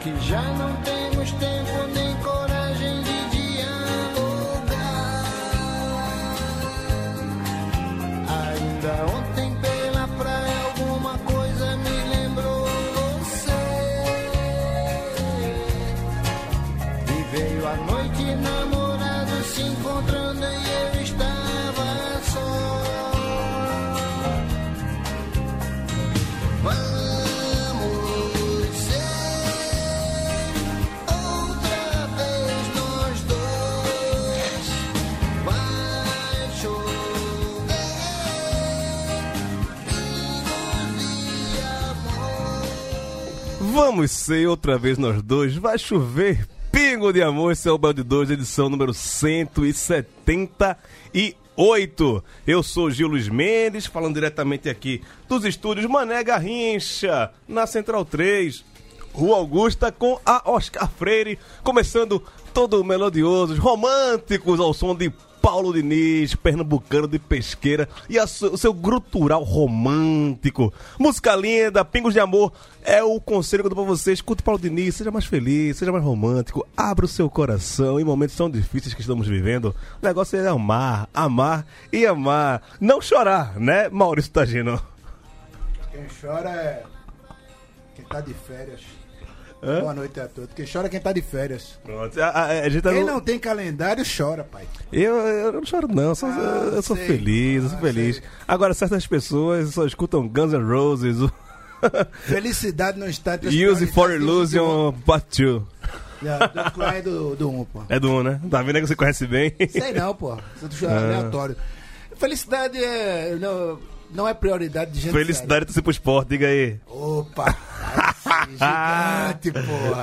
Que já não temos tempo Vamos ser outra vez nós dois. Vai chover. Pingo de amor. Esse é o Bel de 2, edição número 178. Eu sou Gil Luiz Mendes, falando diretamente aqui dos estúdios Mané Garrincha, na Central 3. Rua Augusta com a Oscar Freire, começando todo melodiosos, românticos ao som de Paulo Diniz, pernambucano de pesqueira e a o seu grutural romântico. Música linda, Pingos de Amor é o conselho que eu dou pra você. Escute Paulo Diniz, seja mais feliz, seja mais romântico, abra o seu coração em momentos tão difíceis que estamos vivendo. O negócio é amar, amar e amar. Não chorar, né, Maurício Tagino? Quem chora é quem tá de férias. Hã? Boa noite a todos. Quem chora é quem tá de férias. Pronto, a, a- a gente tá Quem no- não tem calendário chora, pai. Eu, eu não choro, não. Eu sou, Ah, eu sou feliz, eu sou Ah, feliz. sei. Agora, certas pessoas só escutam Guns N' Roses, Felicidade não está Use for Illusion Part 2. do- Yeah, do do, do 1, pô. É do 1, né? Tá vendo que você conhece bem? Sei não, pô. Isso é Ah. aleatório. Felicidade é. Não, não é prioridade de gente. Felicidade de você pro esporte, diga aí. Opa! Gigante, porra.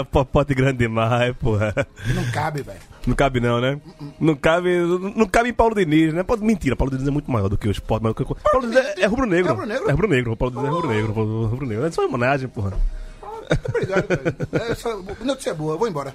Ah, popote grande demais, porra. Não cabe, velho. Não cabe não, né? Não cabe, não cabe em Paulo Diniz, né? Mentira, Paulo Diniz é muito maior do que o esporte. maior do que- Paulo Diniz é, é rubro-negro. É rubro-negro? É rubro-negro. Paulo Diniz é rubro-negro. Paulo- Rubro-negro. É só homenagem, porra. Obrigado, velho. É só- Notícia boa, eu vou embora.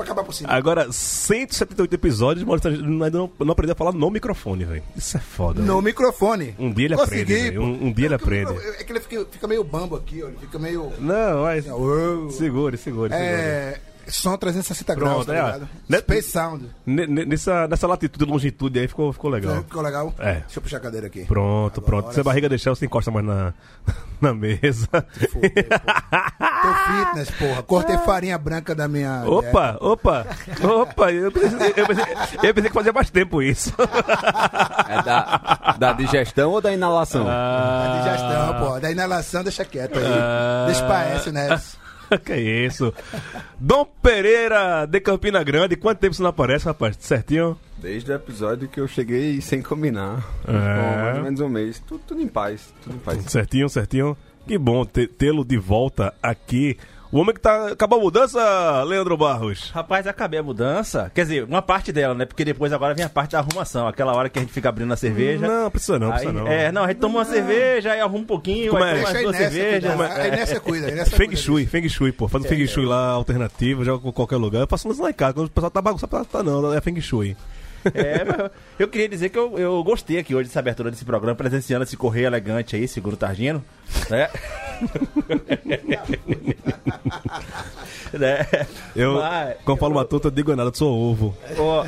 Pra acabar por cima. Agora, 178 episódios, ainda não, não aprendeu a falar no microfone, velho. Isso é foda. No velho. microfone. Um dia ele Consegui, aprende, pô. Um- um dia ele É aprende. É que ele fica, fica meio bambo aqui, ó. Ele fica meio. Não, mas. Segure, segure, segure. É. Som 360 Pronto, graus, tá é, ligado? Né- Space Sound. Nessa, nessa latitude e longitude aí ficou, ficou legal. Ficou legal? É. Deixa eu puxar a cadeira aqui. Pronto, Agora pronto. Se a barriga deixar, você encosta mais na, na mesa. Fudeu, pô. Tô fitness, porra. Cortei farinha branca da minha. Opa, opa, opa. Eu pensei, eu, pensei, eu pensei que fazia mais tempo isso. É da, da digestão ou da inalação? Da digestão, pô. Da inalação, deixa quieto aí. Ah. Deixa pra né? que isso? Dom Pereira de Campina Grande. Quanto tempo você não aparece, rapaz? Certinho? Desde o episódio que eu cheguei sem combinar. É. Com mais ou menos um mês. Tudo, tudo em paz. Tudo em paz. Certinho, certinho. Que bom tê-lo de volta aqui. O homem que tá. Acabou a mudança, Leandro Barros. Rapaz, acabei a mudança. Quer dizer, uma parte dela, né? Porque depois agora vem a parte da arrumação. Aquela hora que a gente fica abrindo a cerveja. Não, precisa não, Aí, precisa não. É, não, a gente toma uma cerveja, aí arruma um pouquinho, Como aí é? toma aí duas nessa, cervejas. cuidado. Aí nessa cuida. aí nessa Feng cuida Shui, Feng Shui, pô. Faz um Feng Shui lá alternativo, joga com qualquer lugar. Eu faço isso lá em casa. Quando o pessoal tá bagunçado, tá não, é Feng Shui. É, eu queria dizer que eu, eu gostei aqui hoje dessa abertura desse programa, presenciando esse correio elegante aí, seguro Targino. Né? né? Eu, Mas- como Paulo Matuta, eu digo nada, eu sou ovo.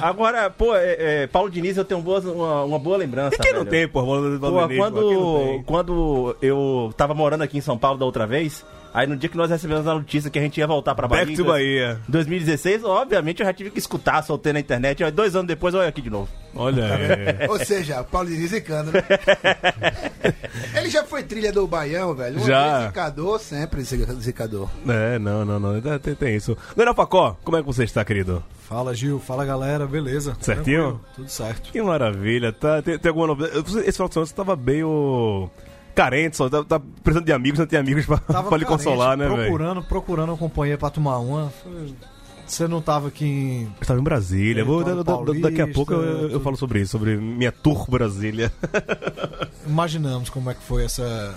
Agora, pô, é, é, Paulo Diniz, eu tenho boas- uma, uma boa lembrança. E quem não tem, pô? Pô, pô, quem não quando, tem? quando eu tava morando aqui em São Paulo da outra vez, Aí no dia que nós recebemos a notícia que a gente ia voltar pra Bahia. Back to Bahia. 2016, obviamente eu já tive que escutar, soltei na internet. Aí dois anos depois, olha aqui de novo. Olha aí. Ou seja, Paulo zicando, né? Ele já foi trilha do Baião, velho. Uma Já. Zicador, sempre zica- zicador. É, não, não, não. Tem, tem isso. Daniel Facó, como é que você está, querido? Fala Gil, fala galera, beleza? Certinho? Tranquilo, Tudo certo. Que maravilha. Tá, tem, tem alguma novidade? Esse final de semana você tava meio carente, só tá, tá precisando de amigos, não tem amigos pra, Tava pra lhe carente, consolar, né, velho? Procurando, procurando uma companhia pra tomar uma. Foi- Você não tava aqui em. Eu estava em Brasília. Vou, da- da- daqui a pouco eu, paulista, eu falo sobre isso, sobre minha tour Brasília. Imaginamos como é que foi essa.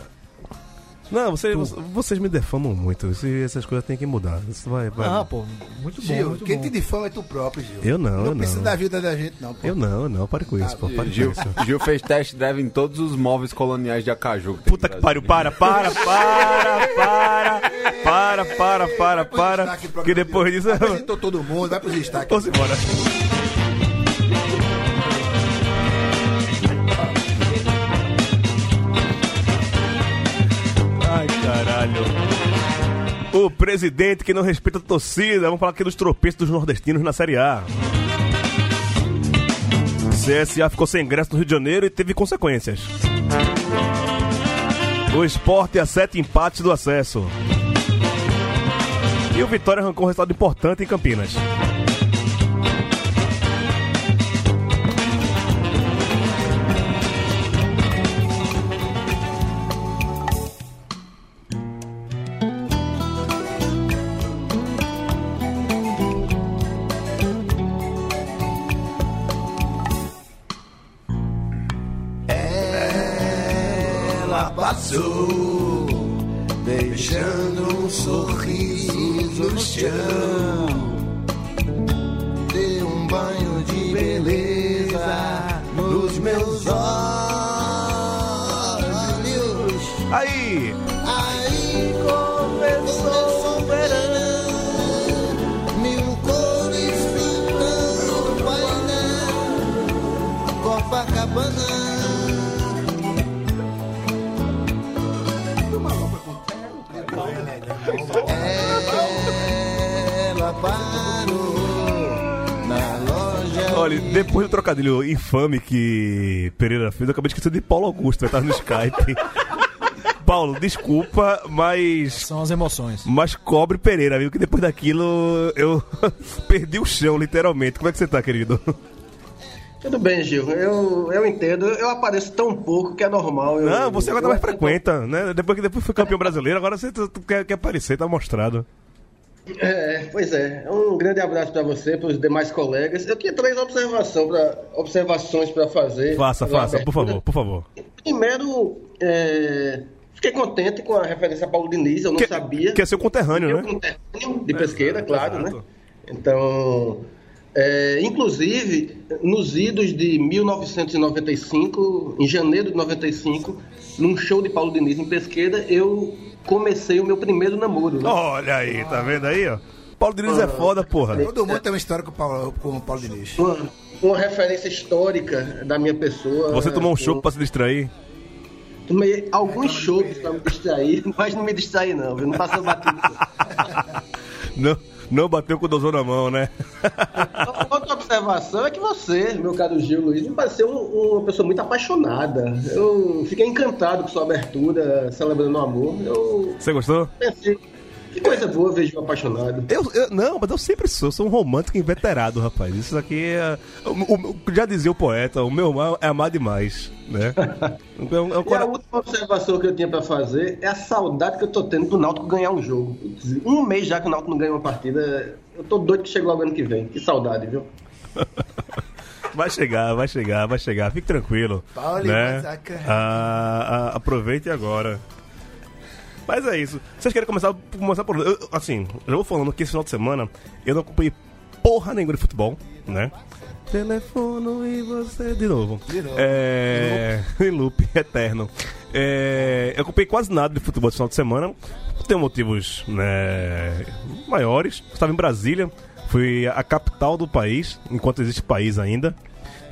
Não, você- vocês me defamam muito. Isso- essas coisas têm que mudar. Isso vai, vai- Ah, pô, muito bom. Gil, muito quem bom. te difama é tu próprio, Gil. Eu não, eu Não precisa não. da vida da gente, não, pô. Eu não, eu não. Pare com isso, pô. Pare com Gil, isso. Gil fez test drive em todos os móveis coloniais de Acaju. tem Puta que pariu, para, para, para, para, para, para, para, para. Que de depois disso. Apresentou todo mundo, vai pros destaques. Vamos embora. Ai, caralho. O presidente que não respeita a torcida. Vamos falar aqui dos tropeços dos nordestinos na Série A. CSA ficou sem ingresso no Rio de Janeiro e teve consequências. O esporte a sete empates do acesso. E o Vitória arrancou um resultado importante em Campinas. just depois do trocadilho infame que Pereira fez, eu acabei de esquecer de Paulo Augusto, vai estar no Skype. Paulo, desculpa, mas. São as emoções. Mas cobre Pereira, viu? Que depois daquilo eu perdi o chão, literalmente. Como é que você tá, querido? Tudo bem, Gil. Eu, eu entendo. Eu apareço tão pouco que é normal. Eu, Não, você agora tá eu mais atendo- frequenta, né? Depois que depois foi campeão brasileiro, agora você quer, quer aparecer, tá mostrado. É, pois é. Um grande abraço para você, para os demais colegas. Eu tinha três observação pra, observações para fazer. Faça, faça, por abertura. favor, por favor. Primeiro, é, fiquei contente com a referência a Paulo Diniz. Eu não Que, sabia. que é seu conterrâneo, Meu né? conterrâneo de pesqueira, claro, exato. né? Então, é, inclusive, nos idos de 1995, em janeiro de 95, num show de Paulo Diniz em Pesqueira, eu comecei o meu primeiro namoro. né? Olha aí, tá vendo aí, ó? Paulo Diniz é foda, porra. Todo mundo tem uma história com o Paulo, com o Paulo Diniz. Uma, uma referência histórica da minha pessoa. Você tomou um Eu chopp pra se distrair? Tomei alguns chopps pra me distrair, mas não me distraí não, viu? Não passou batido. Não, não bateu com o dozão na mão, né? Outra observação é que você, meu caro Gil Luiz, me pareceu um- uma pessoa muito apaixonada. Eu fiquei encantado com sua abertura, celebrando o amor. Eu Você gostou? pensei, que coisa boa ver Gil apaixonado. Eu, eu- não, mas eu sempre sou, sou um romântico inveterado, rapaz. Isso aqui é. o- o- já dizia o poeta, o meu mal é amar demais, né? É um- é um E a última observação que eu tinha pra fazer é a saudade que eu tô tendo do Náutico ganhar um jogo. Um mês já que o Náutico não ganha uma partida, eu tô doido que chegue logo ano que vem. Que saudade, viu? Vai chegar, vai chegar, vai chegar. Fique tranquilo. Paulo né? Ah, ah, aproveite agora. Mas é isso. Vocês querem começar, começar por. eu- assim, eu já vou falando que esse final de semana eu não acompanhei porra nenhuma de futebol, né? Telefono e você. De novo. De novo. É. Em loop, eterno. É, eu acompanhei quase nada de futebol esse final de semana. Tem motivos né, maiores. Estava em Brasília. Fui à capital do país, enquanto existe país ainda.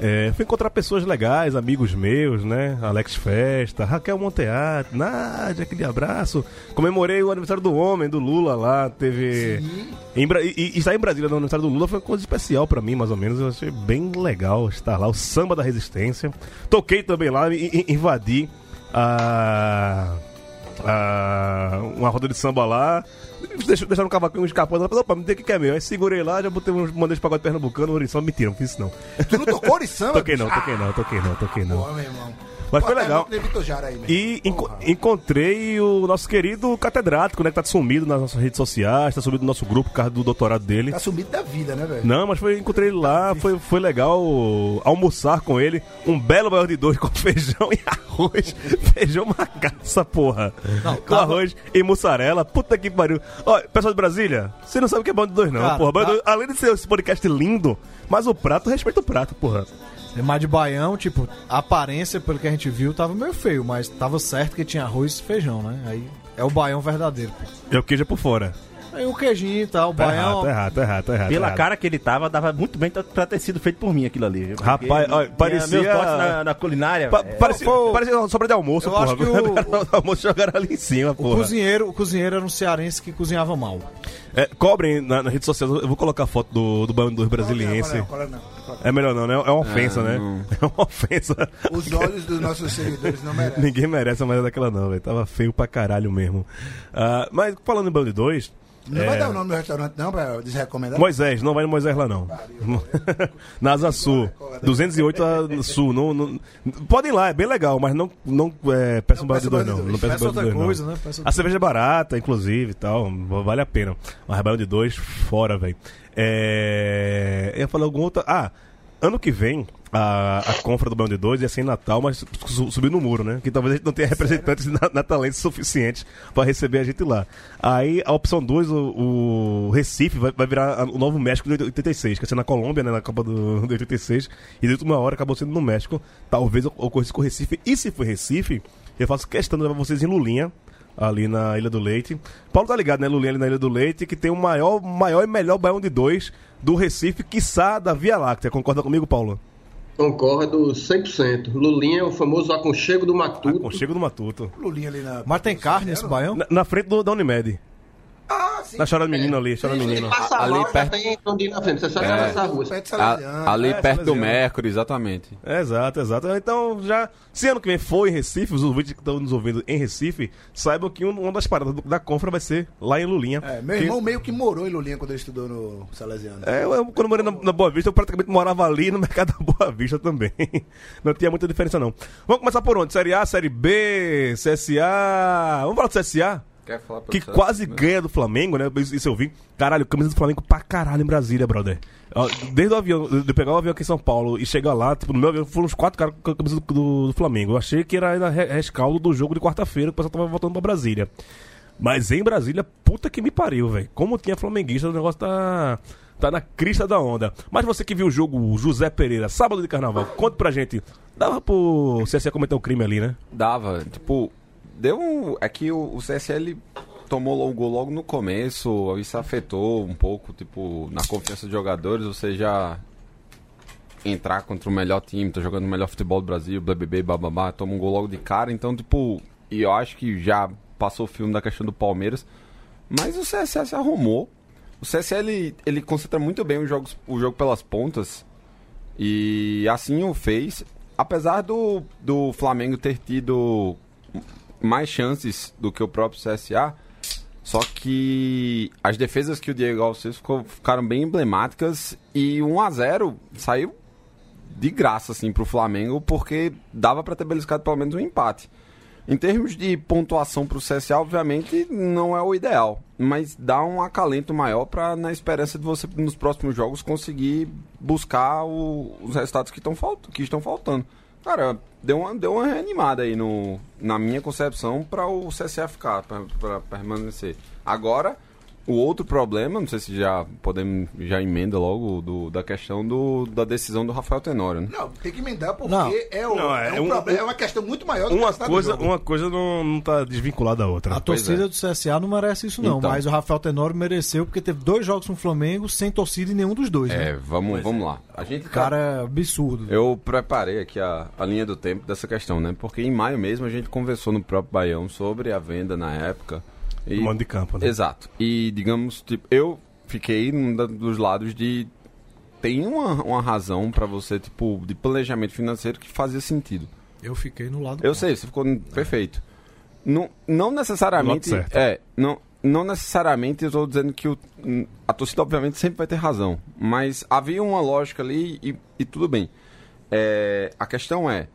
É, fui encontrar pessoas legais, amigos meus, né? Alex Festa, Raquel Monteato, Nádia, aquele abraço. Comemorei o aniversário do homem, do Lula lá. Teve. Em Bra- e, e estar em Brasília no aniversário do Lula foi uma coisa especial pra mim, mais ou menos. Eu achei bem legal estar lá. O samba da resistência. Toquei também lá, e, e- invadi a. a- uma roda de samba lá. Deixa, deixaram um cavaquinho escapando. Falei, opa, me dê o que é meu. Aí segurei lá, já botei uns mandei de pagode pernambucano, orição. Mentira, não fiz isso não. Tu não tocou de samba? Toquei não, toquei não, toquei não, toquei não. Pô, meu irmão. Mas foi legal. E enco- encontrei o nosso querido catedrático, né? Que tá sumido nas nossas redes sociais, tá sumido no nosso grupo por causa do doutorado dele. Tá sumido da vida, né, velho? Não, mas foi, encontrei ele lá, foi, foi legal almoçar com ele. Um belo maior de dois com feijão e arroz. feijão macaça, porra. com arroz e mussarela. Puta que pariu. Ó, pessoal de Brasília, você não sabe o que é bom de dois, não, Cara, porra. Tá- além de ser esse podcast lindo, mas o prato respeita o prato, porra. Mas de baião, tipo, a aparência, pelo que a gente viu, tava meio feio, mas tava certo que tinha arroz e feijão, né? Aí é o baião verdadeiro, pô. E o queijo é por fora. Aí o queijinho e tal, o Tá baião. errado, tá errado, tá errado, tá errado. Pela tá errado. cara que ele tava, dava muito bem pra- ter sido feito por mim aquilo ali. viu? Porque Rapaz, olha, parecia- Meus na, na culinária. Pa- é, parecia, Pô, parecia uma sobra de almoço, eu porra. acho que o- o almoço jogaram ali em cima, O porra. cozinheiro, o cozinheiro era um cearense que cozinhava mal. É, cobrem na, nas redes sociais, eu vou colocar a foto do, do Bando dos Brasiliense. Não, não, não. É melhor não, né? É uma ofensa, né? É uma ofensa. Os olhos dos nossos seguidores não merecem. Ninguém merece a maneira daquela não, velho. Tava feio pra caralho mesmo. Ah, mas falando em Bando 2, Não É. vai dar o nome do restaurante, não, pra desrecomendar? Moisés, não vai no Moisés lá não. Na Asa Sul, 208 a Sul. Não, não- podem ir lá, é bem legal, mas não, não é, Não peça 2 Band não. dois. Não peçam Peça outra 2 não. coisa, né? Peça outra A cerveja é barata, inclusive e tal. Vale a pena. Mas Rebelde de 2, fora, velho. É... Eu ia falar alguma outra. Ah, ano que vem, a, a compra do Baião de 2 ia ser em Natal, mas su- subiu no muro, né? Que talvez a gente não tenha representantes na- natalenses suficientes pra receber a gente lá. Aí a opção 2, o, o Recife, vai, vai virar a- o novo México de 86, que ia ser na Colômbia, né? Na Copa do, de 86. E de última hora acabou sendo no México. Talvez ocorresse com o Recife. E se for Recife, eu faço questão de levar vocês em Lulinha ali na Ilha do Leite. Paulo tá ligado, né? Lulinha ali na Ilha do Leite, que tem o maior, maior e melhor baião de dois do Recife, quiçá da Via Láctea. Concorda comigo, Paulo? Concordo 100%. Lulinha é o famoso aconchego do Matuto. Aconchego do Matuto. Lulinha ali na... Mas tem carne nesse baião? Na, na frente do, da Unimed. Ah, sim. Na Chora Menino ali, Chora Menino. Ali perto- É. ali É, perto do. Mercury, exatamente. Exato, exato. Então, já. Se ano que vem for em Recife, os ouvintes que estão nos ouvindo em Recife, saibam que um- uma das paradas da confra vai ser lá em Lulinha. É, meu irmão meio que morou em Lulinha quando ele estudou no Salesiano. É, eu, quando eu morei na, na Boa Vista, eu praticamente morava ali no mercado da Boa Vista também. Não tinha muita diferença, não. Vamos começar por onde? Série A, Série B, CSA. Vamos falar do CSA? Quer falar Que quase ganha do Flamengo, né? Isso eu vi. Caralho, camisa do Flamengo pra caralho em Brasília, brother. Desde o avião, de pegar o avião aqui em São Paulo e chegar lá, tipo, no meu avião foram uns quatro caras com a camisa do, do- do Flamengo. Eu achei que era ainda re- rescaldo do jogo de quarta-feira, que o pessoal tava voltando pra Brasília. Mas em Brasília, puta que me pariu, velho. Como tinha flamenguista, o negócio tá. Tá na crista da onda. Mas você que viu o jogo José Pereira, sábado de carnaval, conta pra gente. Dava pro CSE cometer um crime ali, né? Dava, tipo, deu um. É que o, CSL tomou o gol logo no começo, isso afetou um pouco, tipo, na confiança dos jogadores, ou seja, entrar contra o melhor time, tá jogando o melhor futebol do Brasil, BBB, bababá, toma um gol logo de cara, então, tipo, e eu acho que já passou o filme da questão do Palmeiras, mas o CSL se arrumou. O CSL, ele, ele concentra muito bem os jogos, o jogo pelas pontas, e assim o fez. Apesar do, do Flamengo ter tido mais chances do que o próprio CSA, só que as defesas que o Diego Alves fez ficaram bem emblemáticas e 1 a 0 saiu de graça assim pro Flamengo, porque dava para ter beliscado pelo menos um empate. Em termos de pontuação pro CSA, obviamente não é o ideal, mas dá um acalento maior para na esperança de você nos próximos jogos conseguir buscar o- os resultados que, falt que estão faltando. Cara, deu uma, deu uma reanimada aí no, na minha concepção para o CSA ficar, para permanecer. Agora, o outro problema, não sei se já podemos já emenda logo do, da questão do, da decisão do Rafael Tenório, né? Não, tem que emendar porque Não. é, o, Não, é, é um um- problema, é uma questão muito maior do que Uma do coisa, jogo. uma coisa não, não tá desvinculada da outra. A Pois torcida é. do CSA não merece isso, não. Então. Mas o Rafael Tenório mereceu, porque teve dois jogos no Flamengo sem torcida em nenhum dos dois. É, né? vamos, vamos lá. A gente O cara é absurdo. Eu preparei aqui a, a linha do tempo dessa questão, né? Porque em maio mesmo a gente conversou no próprio Baião sobre a venda na época. E, Do mando de campo, né? Exato. E, digamos, tipo, eu fiquei num dos lados de. Tem uma, uma razão pra você, tipo, de planejamento financeiro que fazia sentido. Eu fiquei no lado. Eu contra. sei, você ficou perfeito. Não, não necessariamente. É, não, não necessariamente eu estou dizendo que o, a torcida, obviamente, sempre vai ter razão. Mas havia uma lógica ali e, e tudo bem. É, a questão é: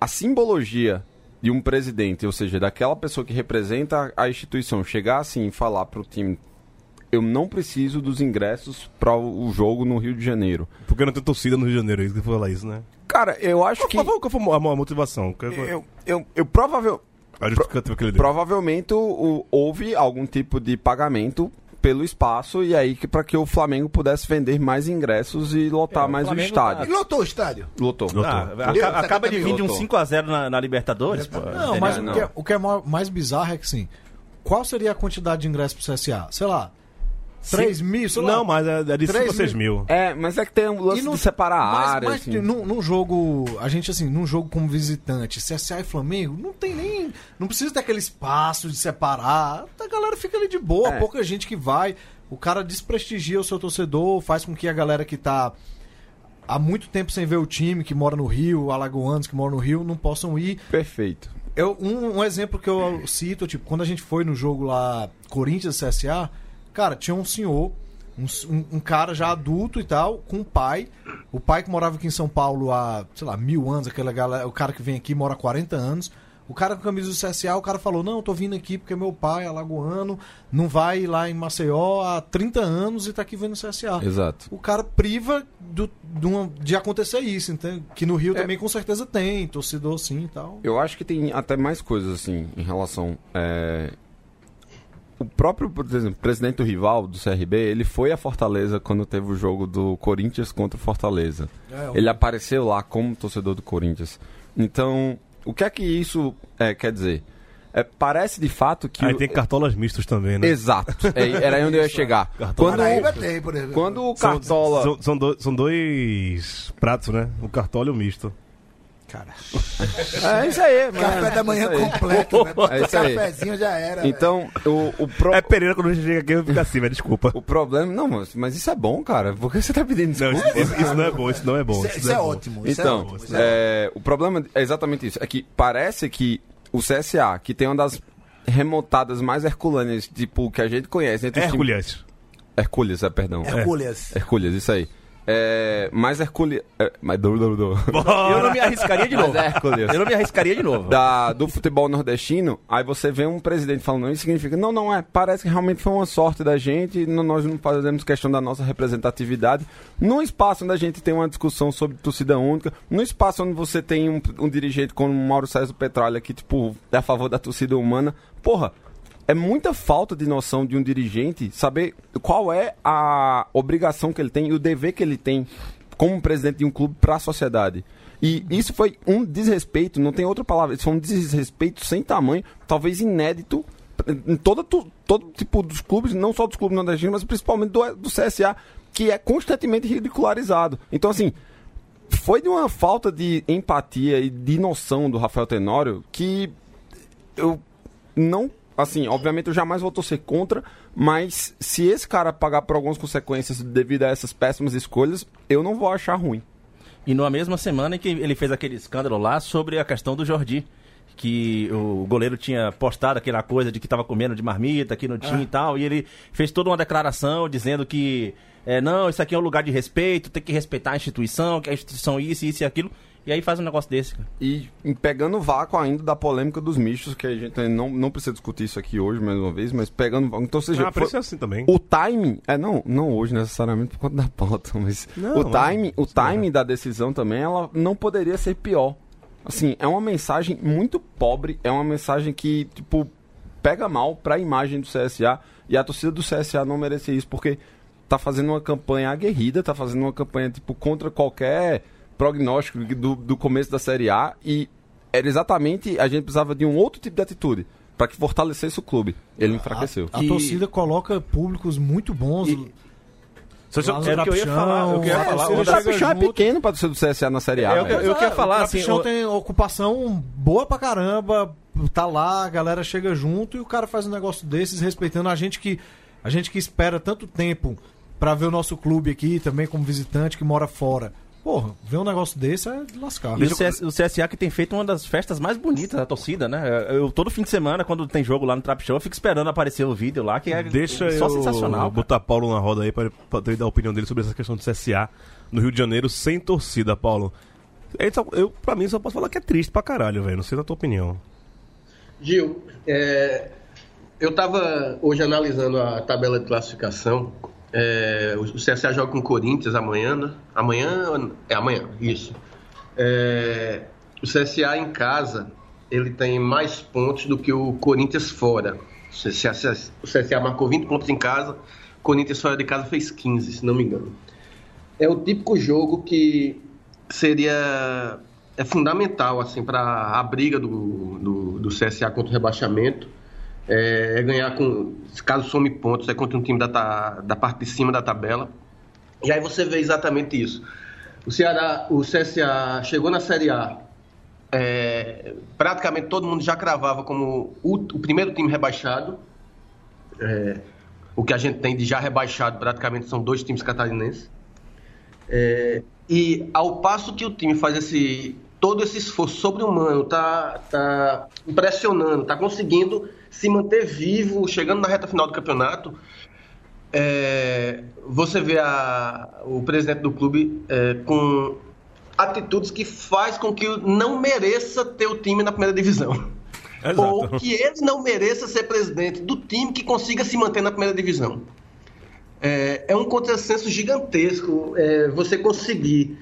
a simbologia de um presidente, ou seja, daquela pessoa que representa a instituição, chegar assim e falar para o time. Eu não preciso dos ingressos para o jogo no Rio de Janeiro. Porque não tem torcida no Rio de Janeiro, isso que falar isso, né? Cara, eu acho Qual, que. qual, qual foi a mo- a motivação? Qual Eu, eu, eu provavelmente. deu? Provavelmente o- houve algum tipo de pagamento pelo espaço e aí que para que o Flamengo pudesse vender mais ingressos e lotar É, o mais o E estádio. lotou o estádio? Lotou. Lotou. Ah, Deu aca- acaba de 70 vir de um mil. 5x0 na, na Libertadores, pô. Não, mas não. O, que é, o que é mais bizarro é que, assim, qual seria a quantidade de ingressos pro CSA? Sei lá, 3 mil, sei lá. Não, mas é, é de 5 Três a 6 mil. É, mas é que tem um lance E não- de separar mas, áreas. mas assim. num, num jogo, a gente assim, num jogo como visitante, CSA e Flamengo, não tem nem. Não precisa ter aquele espaço de separar. A galera fica ali de boa, É. pouca gente que vai. O cara desprestigia o seu torcedor, faz com que a galera que tá há muito tempo sem ver o time, que mora no Rio, alagoanos que moram no Rio, não possam ir. Perfeito. Eu, um, um exemplo que eu cito, tipo, quando a gente foi no jogo lá, Corinthians CSA, cara, tinha um senhor, um, um- cara já adulto e tal, com um pai. O pai que morava aqui em São Paulo há, sei lá, mil anos, aquela galera, o cara que vem aqui mora há 40 anos. O cara com camisa do CSA, o cara falou: Não, eu tô vindo aqui porque meu pai é alagoano, não vai lá em Maceió há 30 anos e tá aqui vendo o CSA. Exato. O cara priva do, de, uma- de acontecer isso, entende? Que no Rio É. também com certeza tem, torcedor sim e tal. Eu acho que tem até mais coisas assim em relação. é, O próprio, por exemplo, presidente do rival do CRB, ele foi a Fortaleza quando teve o jogo do Corinthians contra o Fortaleza. É, Ele apareceu lá como torcedor do Corinthians. Então, o que é que isso é, quer dizer? É, parece de fato que. Aí o- tem cartolas mistos também, né? Exato. É, era aí onde eu ia chegar. Quando, tem, por exemplo. quando o São- Cartola. São, são, dois, são dois pratos, né? O cartola e o misto. Cara, É isso aí, mano. café da manhã É isso completo, né? É isso aí. Cafezinho já era. velho. Então, o, o, pro- É Pereira quando a gente chega aqui, eu fico assim, velho, desculpa. o problema. Não, mas, mas isso é bom, cara. Por que você tá pedindo Não, desculpa? isso, isso- isso não é bom, isso não é bom. Isso, é- isso é, bom. ótimo. Isso Então, é ótimo. isso é é, o problema é exatamente isso. É que parece que o CSA, que tem uma das remontadas mais herculâneas, tipo, que a gente conhece. Times- Hércules. Hercules, é, perdão. Hercules. Hercules, isso aí. É, mais Hercules. É, mais do, do, do. Eu não me arriscaria de Mas novo. é. Eu não me arriscaria de novo. Da, do futebol nordestino, aí você vê um presidente falando isso significa, não, não é, parece que realmente foi uma sorte da gente, nós não fazemos questão da nossa representatividade. Num espaço onde a gente tem uma discussão sobre torcida única, num espaço onde você tem um, um dirigente como o Mauro César Petralha, que, tipo, é a favor da torcida humana, porra, é muita falta de noção de um dirigente saber qual é a obrigação que ele tem e o dever que ele tem como presidente de um clube para a sociedade. E isso foi um desrespeito, não tem outra palavra, isso foi um desrespeito sem tamanho, talvez inédito em toda, tu- todo tipo dos clubes, não só dos clubes nordestinos, mas principalmente do, do CSA, que é constantemente ridicularizado. Então, assim, foi de uma falta de empatia e de noção do Rafael Tenório que eu não. Assim, obviamente eu jamais vou torcer contra, mas se esse cara pagar por algumas consequências devido a essas péssimas escolhas, eu não vou achar ruim. E numa mesma semana em que ele fez aquele escândalo lá sobre a questão do Jordi. Que o goleiro tinha postado aquela coisa de que estava comendo de marmita aqui no time e tal. E ele fez toda uma declaração dizendo que, é, não, isso aqui é um lugar de respeito, tem que respeitar a instituição, que a instituição isso, isso e aquilo. E aí faz um negócio desse, cara. E pegando o vácuo ainda da polêmica dos mistos, que a gente não, não precisa discutir isso aqui hoje, mais uma vez, mas pegando o vácuo. Então, ou seja, Ah, foi- parece assim também. o timing, é não, não hoje necessariamente por conta da pauta, mas Não, o timing, o mas- timing da decisão também, ela não poderia ser pior. Assim, é uma mensagem muito pobre, é uma mensagem que, tipo, pega mal pra imagem do CSA. E a torcida do CSA não merecia isso, porque tá fazendo uma campanha aguerrida, tá fazendo uma campanha, tipo, contra qualquer prognóstico do, do começo da Série A e era exatamente, a gente precisava de um outro tipo de atitude para que fortalecesse o clube. Ele enfraqueceu. A, a torcida coloca públicos muito bons. Só- só- no era o que eu ia falar, eu queria a falar, O Trapichão é pequeno pra torcida do CSA na Série A. É, eu- velho. eu queria Ah, falar, o assim, o- tem ocupação boa pra caramba, tá lá, a galera chega junto e o cara faz um negócio desses, respeitando a gente que a gente que espera tanto tempo pra ver o nosso clube aqui, também como visitante que mora fora. Porra, ver um negócio desse é de lascar. E o, CS, o CSA que tem feito uma das festas mais bonitas da torcida, né? Eu todo fim de semana, quando tem jogo lá no Trap Show, eu fico esperando aparecer o vídeo lá, que é Deixa só eu sensacional. cara. botar Paulo na roda aí pra, pra ele dar a opinião dele sobre essa questão do CSA no Rio de Janeiro sem torcida, Paulo. Eu, pra mim, só posso falar que é triste pra caralho, velho. Não sei da tua opinião. Gil, é, eu estava hoje analisando a tabela de classificação. É, o CSA joga com o Corinthians amanhã, né? Amanhã? É amanhã, isso. É, o CSA em casa, ele tem mais pontos do que o Corinthians fora. O CSA, o CSA marcou 20 pontos em casa, o Corinthians fora de casa fez 15, se não me engano. É o típico jogo que seria é fundamental assim para a briga do, do, do CSA contra o rebaixamento é, é ganhar com caso some pontos é contra um time da, da parte de cima da tabela. E aí você vê exatamente isso. O Ceará o CSA chegou na Série A é, praticamente todo mundo já cravava como o, o primeiro time rebaixado. É, o que a gente tem de já rebaixado praticamente são dois times catarinenses. É, e ao passo que o time faz esse todo esse esforço sobre-humano, tá, tá impressionando, tá conseguindo se manter vivo, chegando na reta final do campeonato, é, você vê a- o presidente do clube é, com atitudes que faz com que não mereça ter o time na primeira divisão. Exato. Ou que ele não mereça ser presidente do time que consiga se manter na primeira divisão. É, é um contrassenso gigantesco é, você conseguir,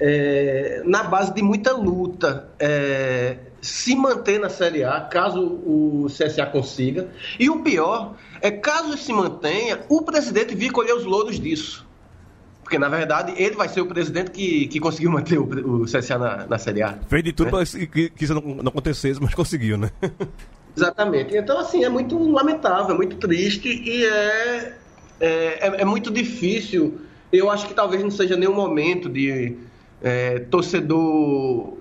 é, na base de muita luta, é, se manter na Série A, caso o CSA consiga. E o pior é, caso se mantenha, o presidente vir colher os louros disso. Porque, na verdade, ele vai ser o presidente que, que conseguiu manter o, o CSA na, na Série A. Fez de tudo É. pra que, que isso não, não acontecesse, mas conseguiu, né? Exatamente. Então, assim, é muito lamentável, é muito triste e é, é, é, é muito difícil. Eu acho que talvez não seja nenhum momento de é, torcedor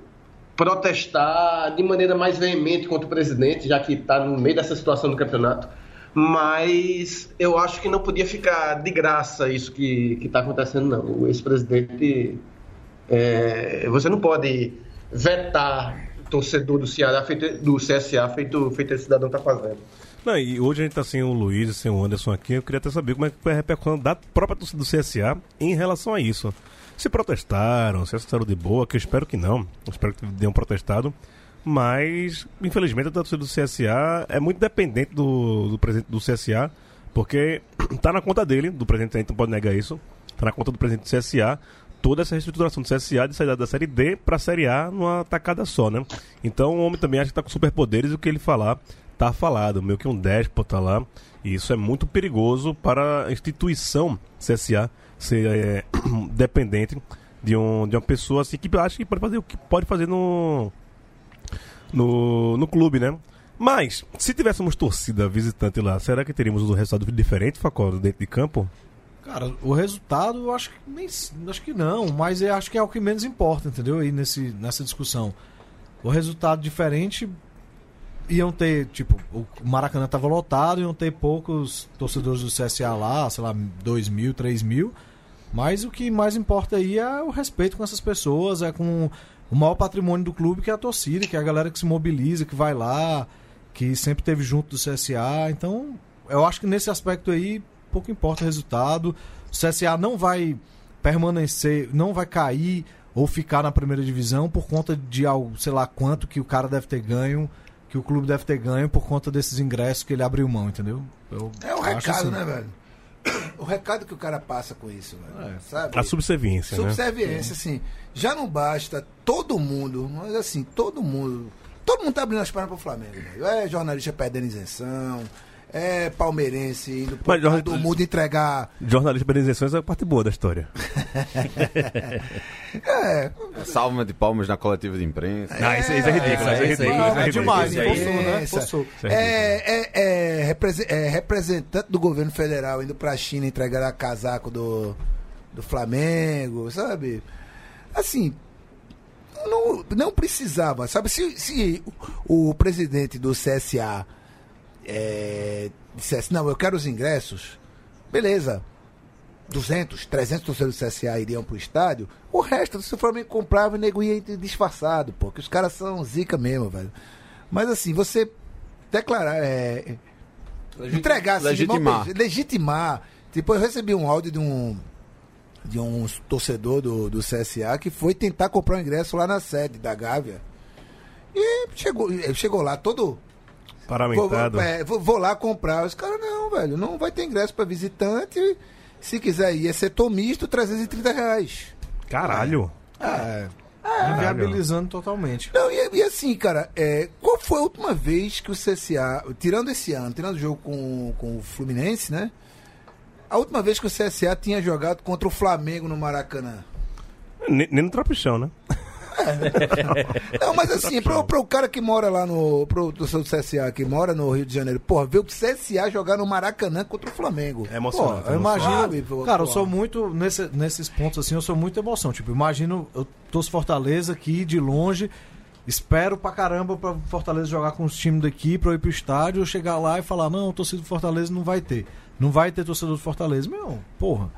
protestar de maneira mais veemente contra o presidente, já que está no meio dessa situação do campeonato. Mas eu acho que não podia ficar de graça isso que está acontecendo, não. O ex-presidente. é, você não pode vetar torcedor do Ceará, feito, do CSA, feito, feito esse cidadão está fazendo. Não, e hoje a gente tá sem o Luiz sem o Anderson aqui. Eu queria até saber como é que foi a repercussão da própria torcida do CSA em relação a isso. Se protestaram, se aceitaram de boa, que eu espero que não. Eu espero que tenham protestado. Mas, infelizmente, a torcida do CSA é muito dependente do, do presidente do CSA, porque tá na conta dele, do presidente, a gente não pode negar isso. Tá na conta do presidente do CSA toda essa reestruturação do CSA de sair da Série D pra Série A numa tacada só, né? Então o homem também acha que tá com superpoderes e o que ele falar tá falado, meio que um déspota lá. E isso é muito perigoso para a instituição CSA ser é, dependente de, um, de uma pessoa assim que acha que pode fazer o que pode fazer no, no, no clube, né? Mas, se tivéssemos torcida visitante lá, será que teríamos um resultado diferente, Facol, dentro de campo? Cara, o resultado eu acho que nem acho que não, mas eu acho que é o que menos importa, entendeu? Aí nesse, nessa discussão. O resultado diferente iam ter, tipo, o Maracanã estava lotado, iam ter poucos torcedores do CSA lá, sei lá, 2 mil, 3 mil. Mas o que mais importa aí é o respeito com essas pessoas, é com o maior patrimônio do clube, que é a torcida, que é a galera que se mobiliza, que vai lá, que sempre teve junto do CSA. Então, eu acho que nesse aspecto aí, pouco importa o resultado. O CSA não vai permanecer, não vai cair ou ficar na primeira divisão por conta de algo, sei lá quanto que o cara deve ter ganho, que o clube deve ter ganho por conta desses ingressos que ele abriu mão, entendeu? Eu É acho recado, assim. né, velho? O recado que o cara passa com isso, velho. Sabe? A subserviência, né? Subserviência, assim. Já não basta todo mundo, mas assim, todo mundo. Todo mundo tá abrindo as pernas pro Flamengo, velho. É jornalista perdendo isenção, é palmeirense indo pro Mas, Copa Jorge- do mundo entregar. Jornalista de organizações é a parte boa da história. É, Salva de palmas na coletiva de imprensa. Não, isso, isso é ridículo. Isso é isso ridículo. é demais, Isso né? É ridículo. É, é, é, é representante do governo federal indo pra China entregar a casaco do, do Flamengo, sabe? Assim, não, não precisava, sabe? Se, se o, o presidente do CSA é, dissesse, não, eu quero os ingressos, beleza. 200, 300 torcedores do CSA iriam pro estádio, o resto, se o Flamengo comprava, o nego ia disfarçado, pô, que os caras são zica mesmo, velho. Mas assim, você declarar, é, entregar, assim, legitimar. beijada, legitimar. Tipo, eu recebi um áudio de um de um torcedor do, do CSA que foi tentar comprar um ingresso lá na sede da Gávea. E chegou, chegou lá todo Paramentado. vou- é, vou- vou lá comprar. Os caras, não, velho, não vai ter ingresso pra visitante. Se quiser ir, é setor misto, 330 reais. Caralho. Ah, Inviabilizando totalmente. não, e, e assim, cara, é, qual foi a última vez que o CSA, tirando esse ano, tirando o jogo com, com o Fluminense, né? A última vez que o CSA tinha jogado contra o Flamengo no Maracanã. Nem, nem no trapichão, né? Não, mas assim, pro, pro cara que mora lá no. Pro torcedor do CSA que mora no Rio de Janeiro, porra, ver o CSA jogar no Maracanã contra o Flamengo. É emocionante. Pô, eu imagino. Pô, cara, eu sou muito. nesse- nesses pontos assim, eu sou muito emoção. Tipo, imagino, eu torço Fortaleza aqui de longe. Espero pra caramba pra Fortaleza jogar com os times daqui, pra eu ir pro estádio, eu chegar lá e falar, não, torcedor do Fortaleza não vai ter. Não vai ter torcedor do Fortaleza. Meu, porra.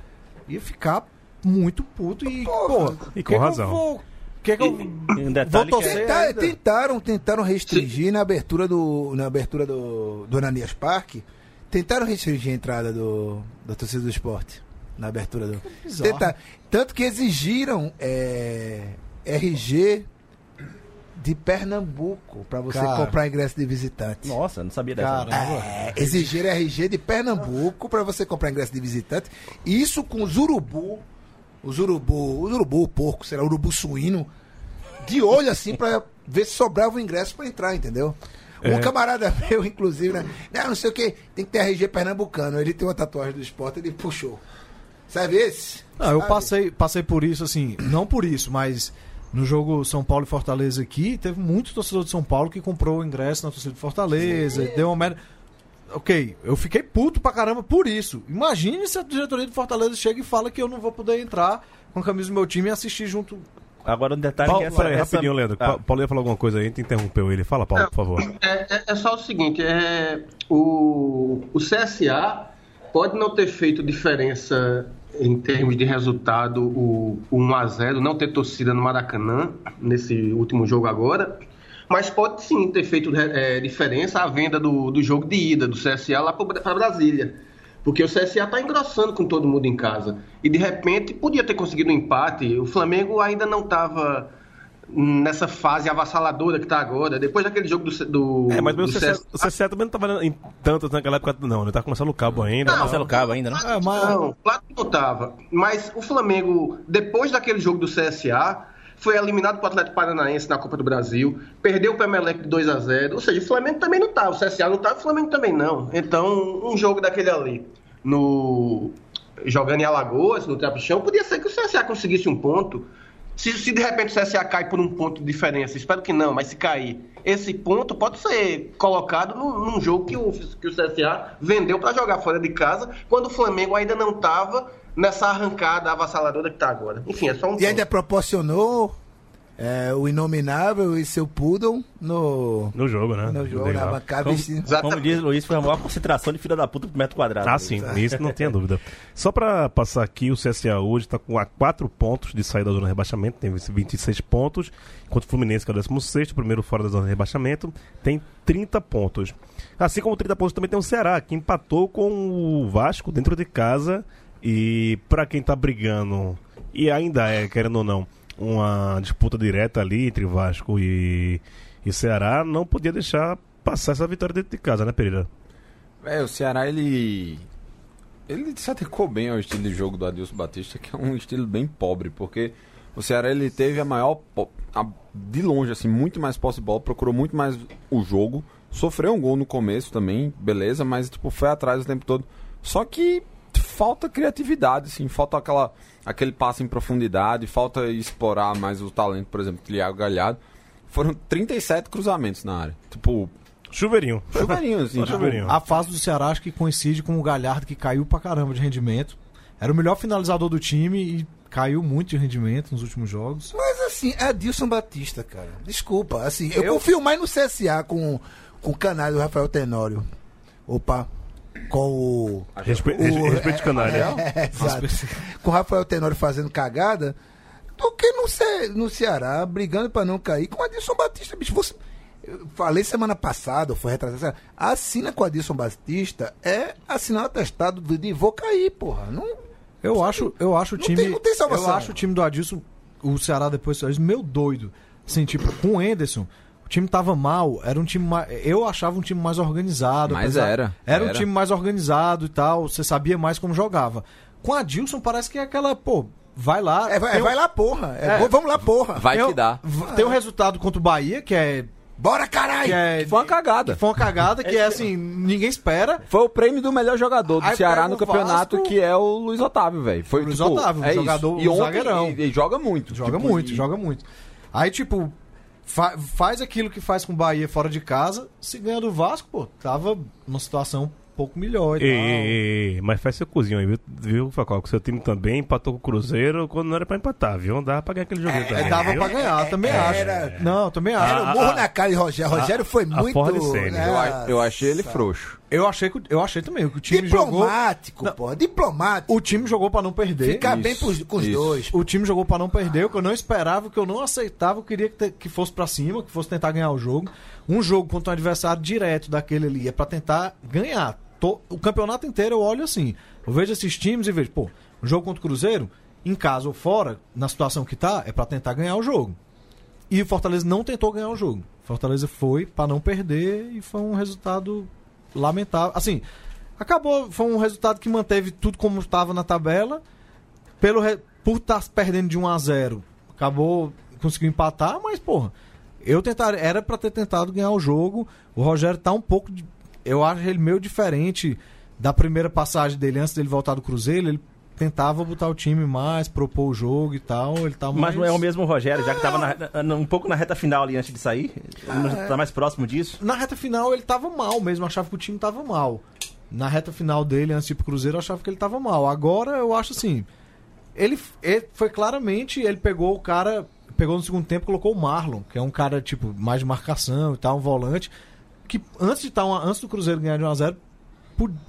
Ia ficar muito puto e, porra. E que com que eu razão. vou- que que eu um vou detalhe que torcer é, Tentar- ainda? tentaram, tentaram restringir na abertura do. Na abertura do, do Ananias Parque. Tentaram restringir a entrada do, da torcida do esporte. Na abertura do. Tentar- tanto que exigiram é, RG de Pernambuco para você Cara. comprar ingresso de visitante. Nossa, não sabia dessa. É, exigiram RG de Pernambuco para você comprar ingresso de visitante. Isso com os urubu, os urubu, os urubu, o porco, será urubu suíno, de olho assim para ver se sobrava o ingresso para entrar, entendeu? Um É. camarada meu, inclusive, né? Não, não sei o que, tem que ter RG pernambucano. Ele tem uma tatuagem do esporte, ele puxou. Sabe esse? Não, eu Sabe? passei, passei por isso, assim, não por isso, mas no jogo São Paulo e Fortaleza aqui, teve muito torcedor de São Paulo que comprou o ingresso na torcida de Fortaleza, deu uma merda. Ok, eu fiquei puto pra caramba por isso. Imagine se a diretoria de Fortaleza chega e fala que eu não vou poder entrar com a camisa do meu time e assistir junto. Agora um detalhe Paulo, que essa, essa- rapidinho, Leandro. Ah, Pa- Paulo ia falar alguma coisa aí, a gente interrompeu ele. Fala, Paulo, por favor. É, é- é só o seguinte, é, o, o CSA pode não ter feito diferença em termos de resultado o, o 1x0, não ter torcida no Maracanã nesse último jogo agora, mas pode sim ter feito é, diferença a venda do, do jogo de ida do CSA lá para Brasília. Porque o CSA está engrossando com todo mundo em casa. E de repente podia ter conseguido um empate. O Flamengo ainda não estava nessa fase avassaladora que está agora. Depois daquele jogo do. do É, mas o do CSA, CSA. o CSA também não tava em tantas naquela época, não. Ele tá começando o cabo ainda. Marcelo Cabo ainda, né? É, mas Não, claro que não tava. Mas o Flamengo, depois daquele jogo do CSA, foi eliminado pro Atlético Paranaense na Copa do Brasil, perdeu o Pemelec de 2 a 0 Ou seja, o Flamengo também não tá. O CSA não tá, o Flamengo também não. Então, um jogo daquele ali, no jogando em Alagoas, no Trapichão, podia ser que o CSA conseguisse um ponto. Se, se de repente o CSA cai por um ponto de diferença, espero que não, mas se cair, esse ponto pode ser colocado num, num jogo que o, que o CSA vendeu para jogar fora de casa, quando o Flamengo ainda não estava nessa arrancada avassaladora que está agora. Enfim, é só um E ainda ponto. proporcionou é, o Inominável e seu Poodle no, No jogo, né? no jogo, Legal. na bancada. Como, vestindo- como diz o Luiz, foi a maior concentração de filha da puta por metro quadrado. Ah, sim, nisso não tenha dúvida. Só pra passar aqui, o CSA hoje tá com a 4 pontos de saída da zona de rebaixamento, tem 26 pontos, enquanto o Fluminense, que é o 16, primeiro fora da zona de rebaixamento, tem 30 pontos. Assim como 30 pontos também tem o Ceará, que empatou com o Vasco dentro de casa, e pra quem tá brigando, e ainda é, querendo ou não, uma disputa direta ali entre Vasco e, e Ceará, não podia deixar passar essa vitória dentro de casa, né, Pereira? É, o Ceará, ele. Ele se adequou bem ao estilo de jogo do Adilson Batista, que é um estilo bem pobre, porque o Ceará ele teve a maior. a- de longe, assim, muito mais posse de bola, procurou muito mais o jogo Sofreu um gol no começo também, beleza, mas tipo, foi atrás o tempo todo. Só que falta criatividade, assim, falta aquela, aquele passe em profundidade, falta explorar mais o talento, por exemplo, do Thiago Galhardo. Foram 37 cruzamentos na área. Tipo, Chuveirinho. chuveirinho, assim. Tipo, chuveirinho. A fase do Ceará acho que coincide com o Galhardo que caiu pra caramba de rendimento. Era o melhor finalizador do time e caiu muito de rendimento nos últimos jogos. Mas assim, é Adilson Batista, cara. Desculpa. Assim, eu, Eu- confio mais no CSA com, com o canal do Rafael Tenório. Opa. Com o. Respe... o- Respeito de canalha. É, exato. Com o Rafael Tenório fazendo cagada. Do que no, Ce... no Ceará, brigando pra não cair com o Adilson Batista, bicho. Você... Eu falei semana passada, foi retrasada. Assina com o Adilson Batista é assinar o atestado de vou cair, porra. Não, Eu acho, eu acho o Não time. tem- não tem salvação. Eu acho o time do Adilson, o Ceará depois meu doido. Assim, tipo, com o Enderson, o time tava mal, era um time mais, eu achava um time mais organizado. Mas era, Era um era. time mais organizado e tal, você sabia mais como jogava. Com a Adilson parece que é aquela, pô, vai lá. é, vai, um- vai lá, porra. É, É. Vamos lá, porra. Vai tem que um- dá. Tem um resultado contra o Bahia, que é. Bora, caralho! Que é Foi uma cagada. Foi uma cagada, que é assim, ninguém espera. Foi o prêmio do melhor jogador do Aí Ceará no o campeonato, Vasco. que é o Luiz Otávio, velho. Foi Luiz tipo, Otávio, um é jogador- isso. E ontem, zagueirão. E, e joga muito. Joga tipo, muito, e- joga muito. Aí, tipo, fa- faz aquilo que faz com o Bahia fora de casa. Se ganha do Vasco, pô, tava numa situação um pouco melhor e Ei, tal. ei, ei, mas faz seu cozinho aí, viu, viu Facol? Que seu time também empatou com o Cruzeiro quando não era pra empatar, viu? Não dava pra ganhar aquele joguinho É, também. dava viu? pra ganhar, também era- acho. Não, também acho. Era o morro na cara de Rogério. Rogério foi a muito. Né, Eu, a- eu achei ele frouxo. Eu achei, que- eu achei também que o time jogou. Diplomático, Não. pô. Diplomático. O time jogou pra não perder. Ficar bem pros, com os isso. dois. O time jogou pra não perder, o que eu não esperava, o que eu não aceitava, eu queria que, te- que fosse pra cima, que fosse tentar ganhar o jogo. Um jogo contra um adversário direto daquele ali é pra tentar ganhar. Tô- o campeonato inteiro eu olho assim. Eu vejo esses times e vejo, pô, um jogo contra o Cruzeiro, em casa ou fora, na situação que tá, é pra tentar ganhar o jogo. E o Fortaleza não tentou ganhar o jogo. Fortaleza foi pra não perder e foi um resultado lamentável. Assim, acabou, foi um resultado que manteve tudo como estava na tabela. Pelo por estar perdendo de 1 a 0, acabou conseguiu empatar, mas porra, eu tentar era pra ter tentado ganhar o jogo. O Rogério tá um pouco de- eu acho ele meio diferente da primeira passagem dele antes dele voltar do Cruzeiro, ele tentava botar o time mais, propor o jogo e tal, ele tá mais Mas não é o mesmo Rogério, já que tava na- na- um pouco na reta final ali antes de sair? Não tá mais próximo disso? Na reta final ele tava mal mesmo, achava que o time tava mal. Na reta final dele, antes de ir pro Cruzeiro, eu achava que ele tava mal. Agora eu acho assim. Ele, ele foi claramente, ele pegou o cara, pegou no segundo tempo, colocou o Marlon, que é um cara, tipo, mais de marcação e tal, um volante. Que antes de tá uma- antes do Cruzeiro ganhar de 1x0,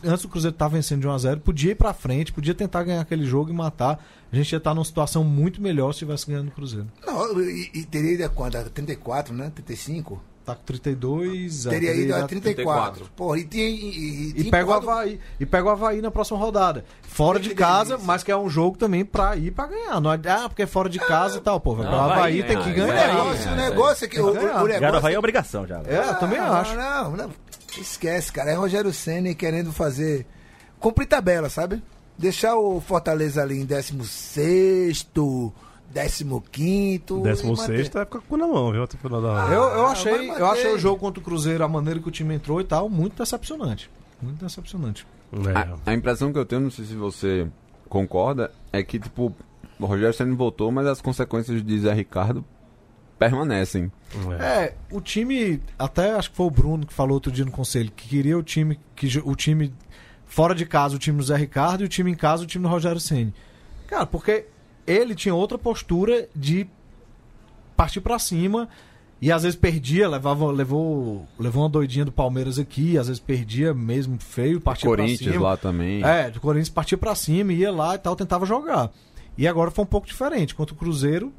antes do Cruzeiro estar vencendo de 1x0, podia ir pra frente, podia tentar ganhar aquele jogo e matar. A gente ia estar numa situação muito melhor se tivesse ganhando o Cruzeiro. Não, e, e teria ido a quanto? A 34, né? 35? Tá com 32. é, teria ido a a 34. Porra, e tinha. E, e, E pega o Havaí. E pega o Havaí na próxima rodada. Fora de casa, delícia. mas que é um jogo também pra ir pra ganhar. Não é, ah, porque é fora de casa e tal. Pô, vai Não, pro Havaí, Havaí, tem né? que Ah, O ganhar. Havaí, negócio, o é, negócio é que. O, o, o ganhar. Já negócio Havaí é obrigação já. É, eu também não, acho. Não, não. Esquece, cara. É Rogério Senna querendo fazer. Cumprir tabela, sabe? Deixar o Fortaleza ali em 16, 15. Décimo sexto vai ficar com na mão, viu? Até o final da Eu, eu, Ah, achei, eu achei o jogo contra o Cruzeiro, a maneira que o time entrou e tal, muito decepcionante. Muito decepcionante. É. A, a impressão que eu tenho, não sei se você concorda, é que, tipo, o Rogério Senna voltou, mas as consequências de Zé Ricardo permanecem. É. O time, até acho que foi o Bruno que falou outro dia no conselho, que queria o time, que o time fora de casa, o time do Zé Ricardo, e o time em casa, o time do Rogério Ceni. Cara, porque ele tinha outra postura de partir pra cima e às vezes perdia, levava, levou, levou uma doidinha do Palmeiras aqui, às vezes perdia mesmo feio, partia pra Corinthians cima. lá também. É, do Corinthians partia pra cima, ia lá e tal, tentava jogar. E agora foi um pouco diferente. Contra o Cruzeiro,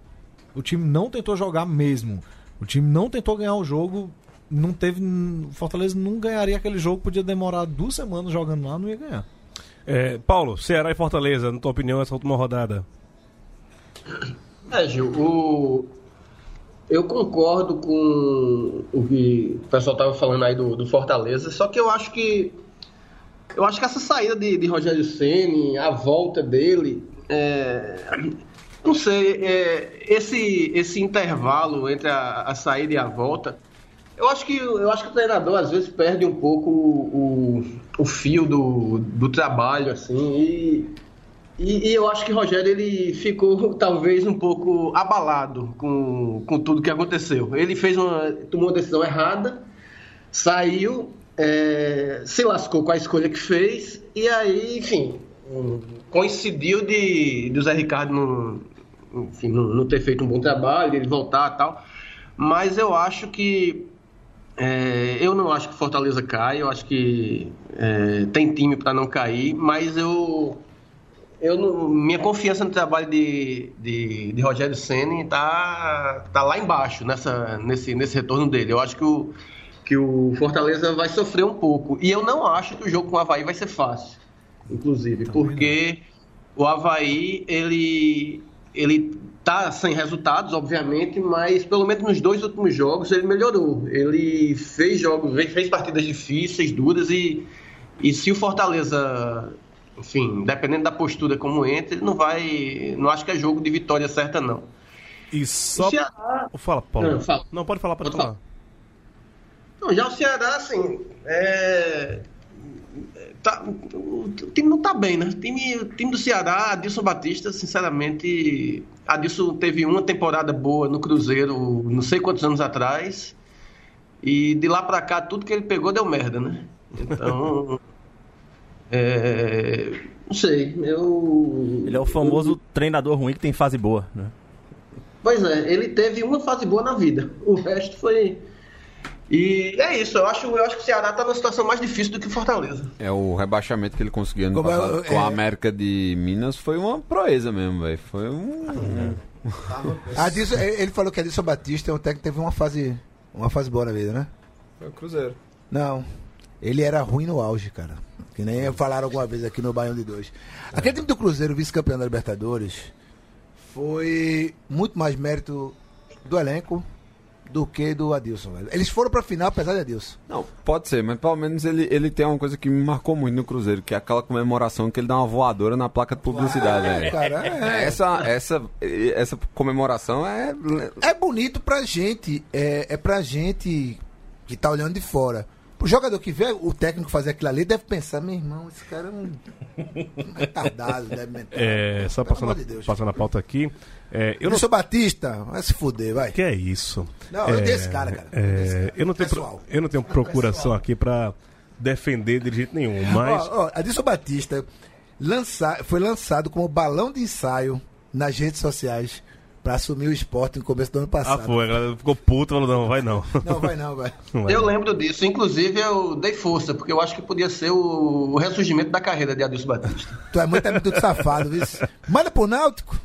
o time não tentou jogar mesmo. O time não tentou ganhar o jogo. Não teve. O Fortaleza não ganharia aquele jogo, podia demorar duas semanas jogando lá, não ia ganhar. É, Paulo, Ceará e Fortaleza, na tua opinião, essa última rodada? É, Gil, o... eu concordo com o que o pessoal estava falando aí do, do Fortaleza, só que eu acho que eu acho que essa saída de, de Rogério Ceni, a volta dele, é, não sei, é, esse esse intervalo entre a, a saída e a volta, Eu acho que, eu acho que o treinador às vezes perde um pouco o, o fio do, do trabalho, assim, e, e, e eu acho que o Rogério ele ficou talvez um pouco abalado com, com tudo que aconteceu. Ele fez uma, tomou uma decisão errada, saiu, é, se lascou com a escolha que fez, e aí, enfim, um, coincidiu de, de o Zé Ricardo não, enfim, não, não ter feito um bom trabalho, ele voltar e tal. Mas eu acho que é, eu não acho que Fortaleza cai, eu acho que é, tem time para não cair, mas eu, eu não- minha confiança no trabalho de, de, de Rogério Ceni tá, tá lá embaixo nessa, nesse, nesse retorno dele. Eu acho que o, que o Fortaleza vai sofrer um pouco. E eu não acho que o jogo com o Havaí vai ser fácil, inclusive, porque o Havaí ele, ele tá sem resultados, obviamente, mas pelo menos nos dois últimos jogos ele melhorou. Ele fez jogos, fez partidas difíceis, duras e, e se o Fortaleza, enfim, dependendo da postura como entra, ele não vai, não acho que é jogo de vitória certa não. E só. O Ceará- Fala, Paulo. Não, fala. Não, pode falar, pode Pode falar. Não, já o Ceará, assim, é... tá- o time não tá bem, né? O time, o time do Ceará, Adilson Batista, sinceramente, Adilson teve uma temporada boa no Cruzeiro, não sei quantos anos atrás, e de lá pra cá, tudo que ele pegou deu merda, né? Então, é... não sei, eu... Ele é o famoso treinador ruim que tem fase boa, né? Pois é, ele teve uma fase boa na vida. O resto foi. E é isso, eu acho, eu acho que o Ceará tá numa situação mais difícil do que o Fortaleza. É o rebaixamento que ele conseguiu ano Como é, passado com é- a América de Minas foi uma proeza mesmo, velho. Foi um. Adilson, ele falou que Adilson Batista é um técnico que teve uma fase, uma fase boa na vida, né? Foi o Cruzeiro. Não. Ele era ruim no auge, cara. Que nem falaram alguma vez aqui no Baião de Dois. Aquele time do Cruzeiro, vice-campeão da Libertadores, foi muito mais mérito do elenco do que do Adilson, velho. Eles foram pra final apesar de Adilson. Não, pode ser, mas pelo menos ele, ele tem uma coisa que me marcou muito no Cruzeiro, que é aquela comemoração que ele dá uma voadora na placa de publicidade, velho. Cara, é, Essa, essa, essa comemoração é. é bonito pra gente. É, é pra gente que tá olhando de fora. O jogador que vê o técnico fazer aquilo ali deve pensar, meu irmão, esse cara é um retardado, deve mentar. É, só Pelo passando, de Deus. passando a pauta aqui. É, eu Eu não. sou Batista, vai se fuder, vai. Que é isso? Não, eu é, odeio esse cara, cara. Eu é, cara. eu, não tenho, pro- eu não tenho procuração aqui pra defender de jeito nenhum, mas. Ó, ó, Adilson Batista lança, foi lançado como balão de ensaio nas redes sociais pra assumir o esporte no começo do ano Ah, passado. foi, a galera ficou puta, falou, não, vai não. Não, vai não, vai. Eu lembro disso. Inclusive, eu dei força, porque eu acho que podia ser o, ressurgimento da carreira de Adilson Batista. Tu é muito, é muito safado, viu? Manda pro Náutico.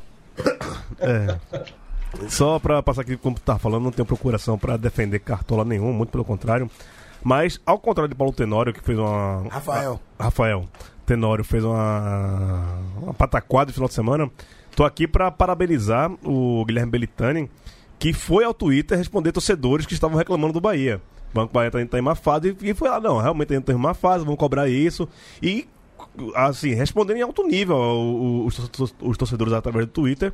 Só pra passar aqui, como tu tá falando, não tenho procuração pra defender cartola nenhum, muito pelo contrário. Mas, ao contrário de Paulo Tenório, que fez uma. Rafael. a- Rafael Tenório fez uma. Uma pataquada no final de semana. Tô aqui pra parabenizar o Guilherme Belitani, que foi ao Twitter responder torcedores que estavam reclamando do Bahia. O Banco Bahia tá, tá em má fase e foi lá, não, realmente tá em má fase, vamos cobrar isso. E, assim, respondendo em alto nível os, os torcedores através do Twitter.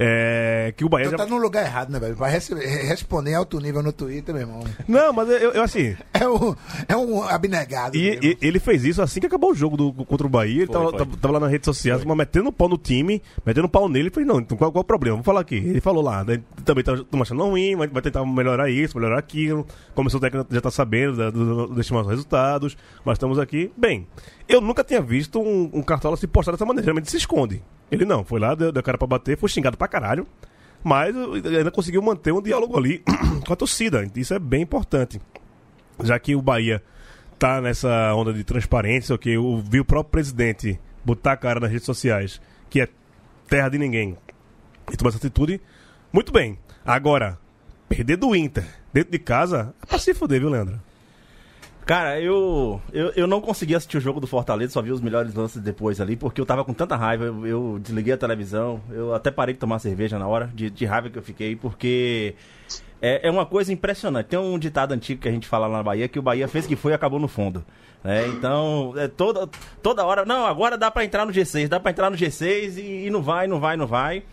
É, que o Bahia Tu já tá no lugar errado, né, velho? Vai responder em alto nível no Twitter, meu irmão. Não, mas eu, eu, assim. É um, é um abnegado. E, e- ele fez isso assim que acabou o jogo do, contra o Bahia. Ele Foi, tava, foi. tava- tava lá nas redes sociais, mas metendo pau no time, metendo pau nele. Eu falei, não, então qual, qual é o problema? Vamos falar aqui. Ele falou lá, né, também tá achando ruim, mas vai tentar melhorar isso, melhorar aquilo. Começou o técnico já tá sabendo da- do, maus resultados, mas estamos aqui. Bem, eu nunca tinha visto um, um cartola se postar dessa maneira, geralmente se esconde. Ele não, foi lá, deu, deu cara pra bater, foi xingado pra caralho. Mas ainda conseguiu manter um diálogo ali com a torcida. Isso é bem importante. Já que o Bahia tá nessa onda de transparência, ok? Eu vi o próprio presidente botar a cara nas redes sociais, que é terra de ninguém, e tomar essa atitude, muito bem. Agora, perder do Inter dentro de casa, é pra se fuder, viu, Leandro? Cara, eu, eu, eu não consegui assistir o jogo do Fortaleza, só vi os melhores lances depois ali, porque eu tava com tanta raiva, eu, eu desliguei a televisão, eu até parei de tomar cerveja na hora, de, de raiva que eu fiquei, porque é, é uma coisa impressionante. Tem um ditado antigo que a gente fala lá na Bahia, que o Bahia fez que foi e acabou no fundo. né? então, é toda, toda hora, não, agora dá pra entrar no G6, dá pra entrar no G6 e, e não vai, não vai, não vai.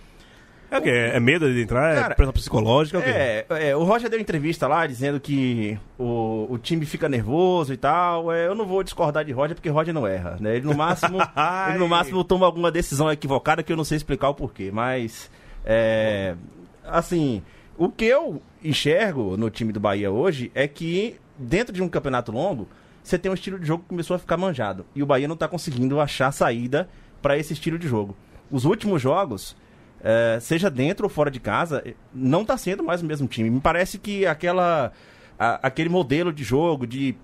É o quê? É medo de entrar? Cara, é pressão psicológica? É o quê? É, é, o Roger deu entrevista lá dizendo que o, o time fica nervoso e tal. É, eu não vou discordar de Roger porque Roger não erra, né? Ele no máximo, ele no máximo toma alguma decisão equivocada que eu não sei explicar o porquê, mas é, assim, o que eu enxergo no time do Bahia hoje é que dentro de um campeonato longo, você tem um estilo de jogo que começou a ficar manjado e o Bahia não tá conseguindo achar saída para esse estilo de jogo. Os últimos jogos é, seja dentro ou fora de casa, não está sendo mais o mesmo time. Me parece que aquela, a- aquele modelo de jogo de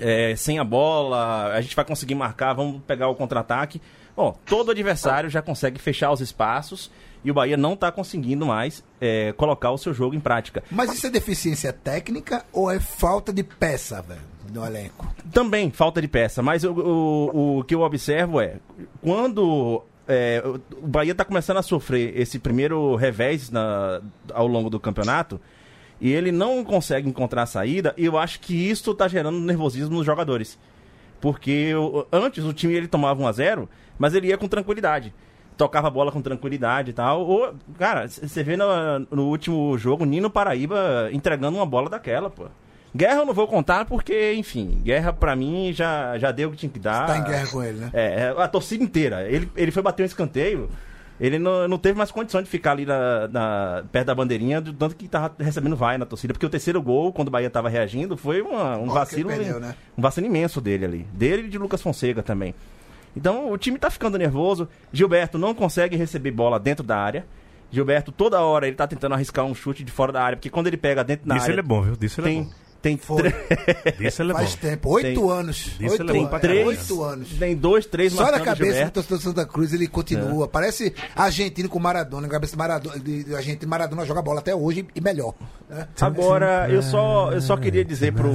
é, sem a bola, a gente vai conseguir marcar, vamos pegar o contra-ataque. Bom, todo adversário já consegue fechar os espaços e o Bahia não está conseguindo mais é, colocar o seu jogo em prática. Mas isso é deficiência técnica ou é falta de peça, velho, no elenco? Também falta de peça, mas o, o, o que eu observo é quando é, o Bahia está começando a sofrer esse primeiro revés na- ao longo do campeonato e ele não consegue encontrar a saída, e eu acho que isso está gerando nervosismo nos jogadores. Porque o- antes o time ele tomava 1 a 0 mas ele ia com tranquilidade. Tocava a bola com tranquilidade e tal. Ou, cara, você vê no, no último jogo Nino Paraíba entregando uma bola daquela, pô. Guerra eu não vou contar porque, enfim, guerra pra mim já, já deu o que tinha que dar. Tá em guerra com ele, né? É, é, a torcida inteira. Ele, ele foi bater um escanteio, ele não, não teve mais condição de ficar ali na, na- perto da bandeirinha, do tanto que tava recebendo vai na torcida. Porque o terceiro gol, quando o Bahia tava reagindo, foi uma- um Ó, vacilo. perdeu, né? Um vacilo imenso dele ali. Dele e de Lucas Fonseca também. Então o time tá ficando nervoso. Gilberto não consegue receber bola dentro da área. Gilberto, toda hora, ele tá tentando arriscar um chute de fora da área, porque quando ele pega dentro da área. ele é bom, viu? Disso ele é tem, bom. Tem, Foi. é Faz tempo, oito Tem- anos. Oito é bom anos. três, Oito anos. tem dois, três Só na cabeça do torcedor do Santa Cruz ele continua. Parece argentino com Maradona. Na cabeça de Maradona, de, de argentino, Maradona joga bola até hoje e melhor. né? Agora, eu só, eu só queria dizer pro.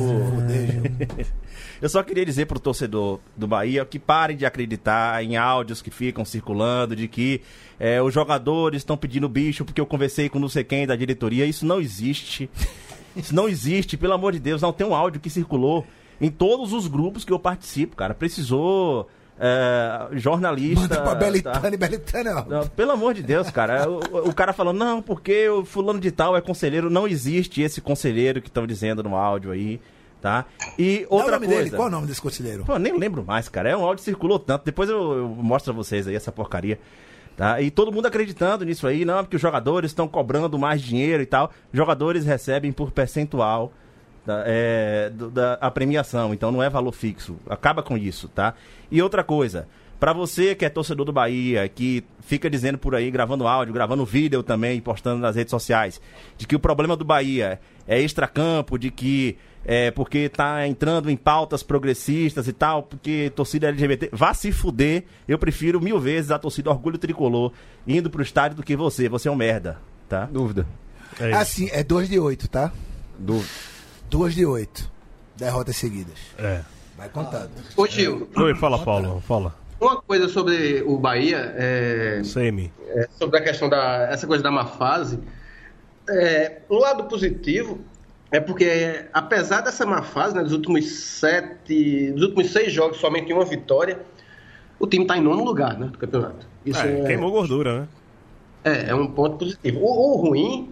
eu só queria dizer pro torcedor do Bahia que parem de acreditar em áudios que ficam circulando de que é, os jogadores estão pedindo bicho porque eu conversei com não sei quem da diretoria. Isso não existe. Isso não existe, pelo amor de Deus. Não tem um áudio que circulou em todos os grupos que eu participo, cara. Precisou. é, jornalista. Manda pra tá? Belitani, Belitani, ó. Não, pelo amor de Deus, cara. O, o cara falando, não, porque o fulano de tal é conselheiro. Não existe esse conselheiro que estão dizendo no áudio aí, tá? E é o outra nome coisa. dele? Qual é o nome desse conselheiro? Pô, nem lembro mais, cara. É um áudio que circulou tanto. Depois eu, eu mostro a vocês aí essa porcaria. Tá? E todo mundo acreditando nisso aí, não, porque os jogadores estão cobrando mais dinheiro e tal. Jogadores recebem por percentual da, é, do- da a premiação, então não é valor fixo. Acaba com isso, tá? E outra coisa, pra você que é torcedor do Bahia, que fica dizendo por aí, gravando áudio, gravando vídeo também, postando nas redes sociais, de que o problema do Bahia é extracampo, de que é porque tá entrando em pautas progressistas e tal, porque torcida LGBT. Vá se fuder. Eu prefiro mil vezes a torcida Orgulho Tricolor indo pro estádio do que você. Você é um merda, tá? Dúvida. É. Assim, é 2 de 8, tá? Dúvida. 2 de 8. Derrotas seguidas. É. Vai contado. Ô Gil, Oi, fala, Paulo. Fala. Uma coisa sobre o Bahia, é, Semi. é, sobre a questão da essa coisa da má fase, é, um lado positivo é porque apesar dessa má fase, né, dos últimos sete, dos últimos seis jogos somente uma vitória, o time está em nono lugar, né, do campeonato. Isso É, é, queimou gordura, né? é, é um ponto positivo. O, o ruim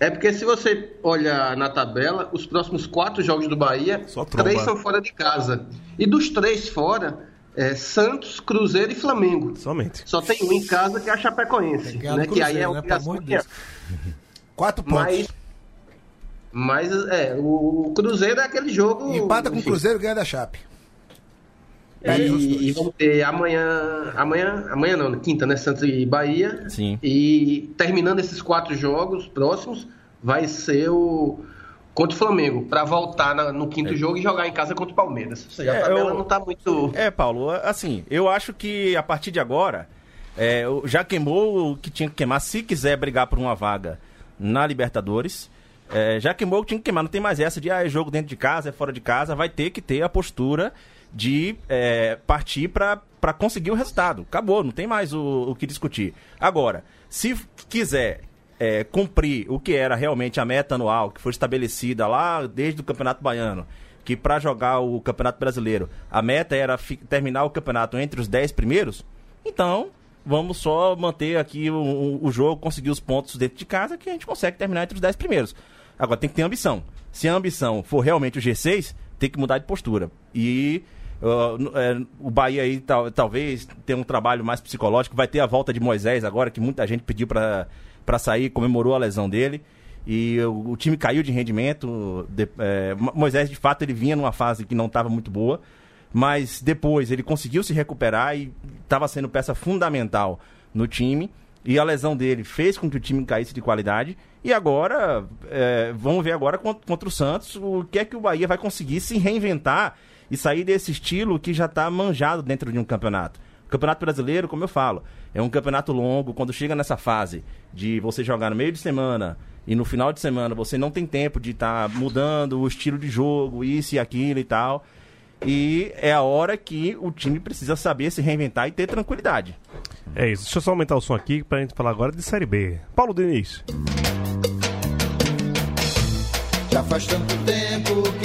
é porque se você olhar na tabela, os próximos quatro jogos do Bahia, três são fora de casa. E dos três fora, é Santos, Cruzeiro e Flamengo. Somente. Só tem um em casa que é a Chapecoense, né? do Que aí é Cruzeiro, né? Pelo de. Deus. Quatro pontos. Mas, mas é, o Cruzeiro é aquele jogo. Empata com o. Cruzeiro e ganha da Chape. E, e vamos ter amanhã, amanhã, amanhã não, quinta, né? Santos e Bahia. Sim. E terminando esses quatro jogos próximos, vai ser o contra o Flamengo, para voltar na- no quinto jogo e jogar em casa contra o Palmeiras. Ou seja, É, a tabela eu- não tá muito. É, Paulo, assim, eu acho que a partir de agora, é, já queimou o que tinha que queimar, se quiser brigar por uma vaga na Libertadores. é, já queimou o que tinha que queimar, não tem mais essa de ah, é jogo dentro de casa, é fora de casa, vai ter que ter a postura de é, partir para conseguir o resultado. Acabou, não tem mais o, o que discutir. Agora, se quiser é, cumprir o que era realmente a meta anual, que foi estabelecida lá desde o Campeonato Baiano, que para jogar o Campeonato Brasileiro, a meta era terminar o campeonato entre os 10 primeiros, então vamos só manter aqui o, o- jogo, conseguir os pontos dentro de casa, que a gente consegue terminar entre os 10 primeiros. Agora tem que ter ambição. Se a ambição for realmente o G6, tem que mudar de postura. E uh, é, o Bahia aí tal- talvez tenha um trabalho mais psicológico. Vai ter a volta de Moisés agora, que muita gente pediu para sair, comemorou a lesão dele. E o, o time caiu de rendimento. de- é, Mo- Moisés, de fato, ele vinha numa fase que não estava muito boa. Mas depois ele conseguiu se recuperar e estava sendo peça fundamental no time. E a lesão dele fez com que o time caísse de qualidade. E agora, é, vamos ver agora contra, contra o Santos o que é que o Bahia vai conseguir se reinventar e sair desse estilo que já está manjado dentro de um campeonato. Campeonato Brasileiro, como eu falo, é um campeonato longo. Quando chega nessa fase de você jogar no meio de semana e no final de semana você não tem tempo de estar mudando o estilo de jogo, isso e aquilo e tal. E é a hora que o time precisa saber se reinventar e ter tranquilidade. É isso. Deixa eu só aumentar o som aqui pra gente falar agora de Série B. Paulo Diniz. Já faz tanto tempo que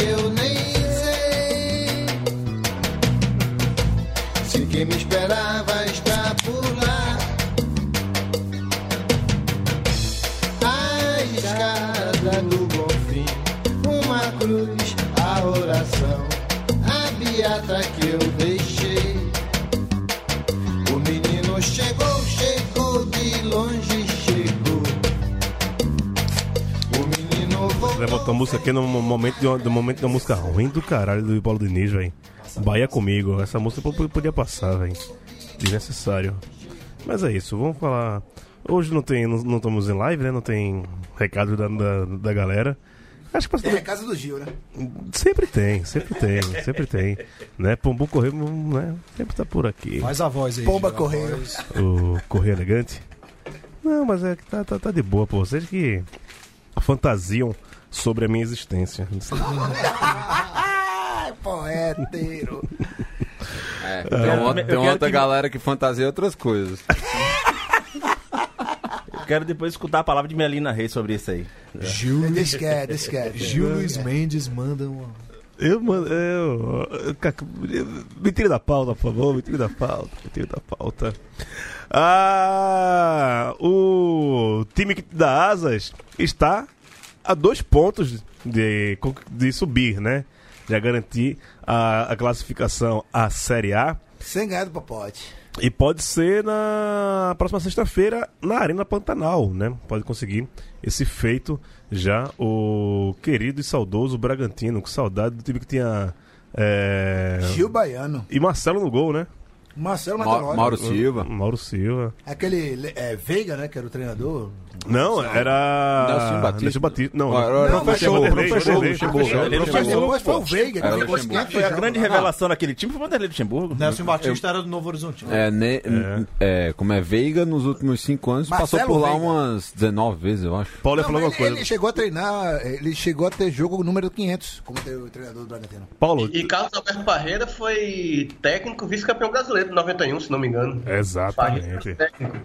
quem me esperava está por lá. A escada do bom fim, uma cruz, a oração, a beata que eu deixei. O menino chegou, chegou de longe, chegou. O menino voltou. Levantou a música aqui no momento de no momento uma música ruim do caralho do Paulo Diniz, velho. Bahia comigo. Essa música podia passar, velho. Desnecessário. Mas é isso, vamos falar. Hoje não tem. Não, não estamos em live, né? Não tem recado da, da, da galera. Acho que Tem passa- a casa do Gil, né? sempre tem, sempre tem, sempre tem. Né? Pombo Correio, né? Sempre tá por aqui. Faz a voz aí. Pomba Correio. o Correio Elegante. Não, mas é que tá, tá, tá de boa, pô. Vocês que fantasiam sobre a minha existência. Poeteiro. É, tem uma, eu tem quero uma outra que- galera que fantasia outras coisas. Eu quero depois escutar a palavra de Melina Reis sobre isso aí. Gil, Deixa quieto, deixa quieto. Gil Luiz Mendes manda uma. Eu, mano, eu, me tire da pauta, por favor, me tire da pauta, me tire da pauta. Ah, o time dá asas está a dois pontos de, de subir, né? Já garantir a, a classificação à Série A. Sem ganhar do Popote. E pode ser na próxima sexta-feira na Arena Pantanal, né? Pode conseguir esse feito já o querido e saudoso Bragantino, com saudade do time que tinha. É... Gil Baiano. E Marcelo no gol, né? Marcelo Ma- Matalori. Mauro Silva. Mauro Silva. Aquele é, Veiga, né? Que era o treinador. Não, era. Nelson Batista. Nelson Batista. Não, Não, era- Não, mas Luxemburgo, chegou, Luxemburgo, Mas depois foi o Veiga, Era Luxemburgo. 500 Foi a grande lá. revelação daquele time foi o Vanderlei Luxemburgo. Nelson Batista era do Novo Horizonte. É, ne- é, como é Veiga, nos últimos cinco anos, passou por lá Veiga. umas 19 vezes, eu acho. Paulo ia Não, falar mas uma ele, coisa. ele chegou a treinar, ele chegou a ter jogo número 500, como o treinador do Bragantino. Paulo. E Carlos Alberto Parreira foi técnico vice-campeão brasileiro 91, se não me engano. Exatamente. Técnico.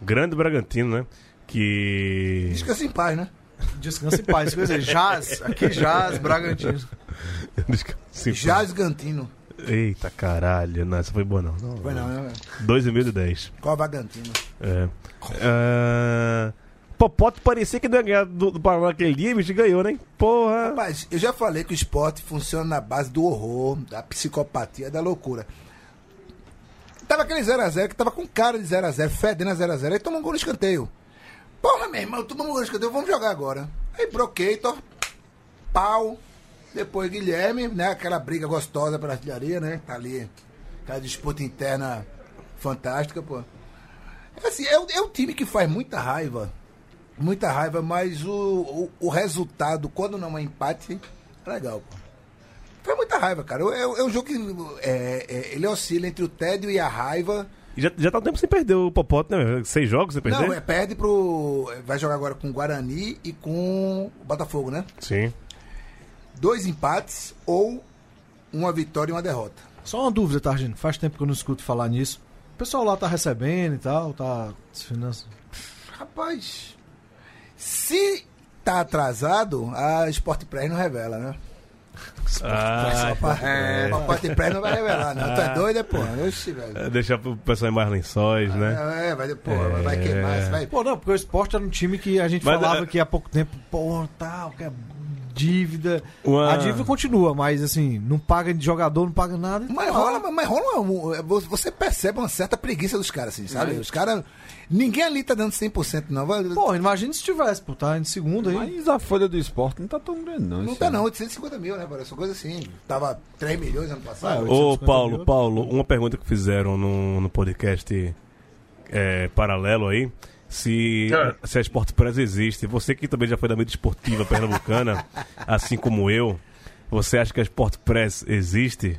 Grande Bragantino, né? Que. Descansa em paz, né? Descansa em paz. Quer dizer, Jazz, aqui Jazz, Bragantino. Jazz Gantino. Eita caralho, não, essa foi boa não. não. Foi não, né? 2,510. Qual a Vagantino? É. Popote parecia que não ia ganhar do, do Paraná aquele dia, bicho, ganhou, né? Porra. Mas eu já falei que o esporte funciona na base do horror, da psicopatia, da loucura. Tava aquele 0x0 que tava com cara de 0x0, fedendo a 0x0, aí tomou um gol no escanteio. Porra, meu irmão, tomou um gol no escanteio, vamos jogar agora. Aí Brocator, pau, depois Guilherme, né? Aquela briga gostosa pela artilharia, né? Tá ali, aquela disputa interna fantástica, pô. Assim, é, é um time que faz muita raiva. Muita raiva, mas o, o, o resultado, quando não é empate, é legal, pô. Faz muita raiva, cara. É, é um jogo que é, é, ele oscila entre o tédio e a raiva. E Já, já tá um tempo sem perder o Popote, né? Seis jogos sem perder? Não, é, perde pro. Vai jogar agora com o Guarani e com o Botafogo, né? Sim. Dois empates ou uma vitória e uma derrota. Só uma dúvida, Targino. Faz tempo que eu não escuto falar nisso. O pessoal lá tá recebendo e tal, tá. se Rapaz, se tá atrasado, a Sport Press não revela, né? Ah, É, papai de pré não vai revelar, não. Tu é doido, é, porra? Oxi, velho. é, deixar pro pessoal em mais lençóis, né? É, vai, porra, vai queimar, vai. Pô, não, porque o esporte era um time que a gente Mas, falava é- que há pouco tempo, pô, tal, que é dívida. Uma- A dívida continua, mas assim, não paga de jogador, não paga nada. Mas rola, mas rola é, você percebe uma certa preguiça dos caras, assim, sabe? Os caras. Ninguém ali tá dando 100%, não. Vai- Pô, imagina se tivesse, pô, tá em segundo aí. Mas a folha do esporte não tá tão grande, não. Não tá ano. não, 850 mil, né? Parece uma coisa assim. Tava 3 milhões ano passado. Ah, Ô, 850 Paulo, mil. Paulo, uma pergunta que fizeram no, no podcast é, paralelo aí. Se, Ah. se a Sport Press existe, você que também já foi da mídia esportiva pernambucana, assim como eu, você acha que a Sport Press existe?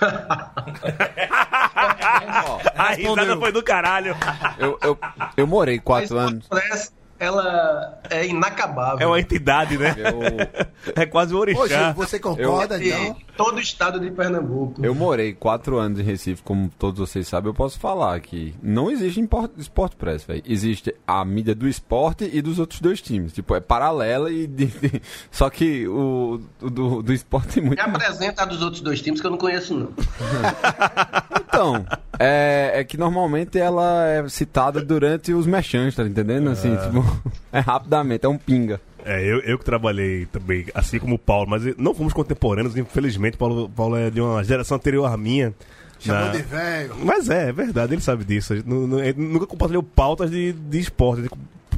a risada foi do caralho. Eu, eu, eu morei quatro anos. Press, ela é inacabável. É uma entidade, né? Eu, É quase um Ô, Gil, orixá. você concorda, E então? Todo o estado de Pernambuco. eu morei quatro anos em Recife, como todos vocês sabem. Eu posso falar que não existe Sport Press, velho. Existe a mídia do esporte e dos outros dois times. Tipo, é paralela e. de- de- Só que o, o do, do esporte tem muito. Me apresenta a dos outros dois times que eu não conheço, não. Então, é, é que normalmente ela é citada durante os mechãs, tá entendendo? Assim, tipo, é rapidamente, é um pinga. É, eu, eu que trabalhei também, assim como o Paulo, mas não fomos contemporâneos, infelizmente. Paulo, Paulo é de uma geração anterior à minha. Chamou Na- de velho. Mas é, é verdade, ele sabe disso. A gente nu- nu- ele nunca compartilhou pautas de, de esporte, ele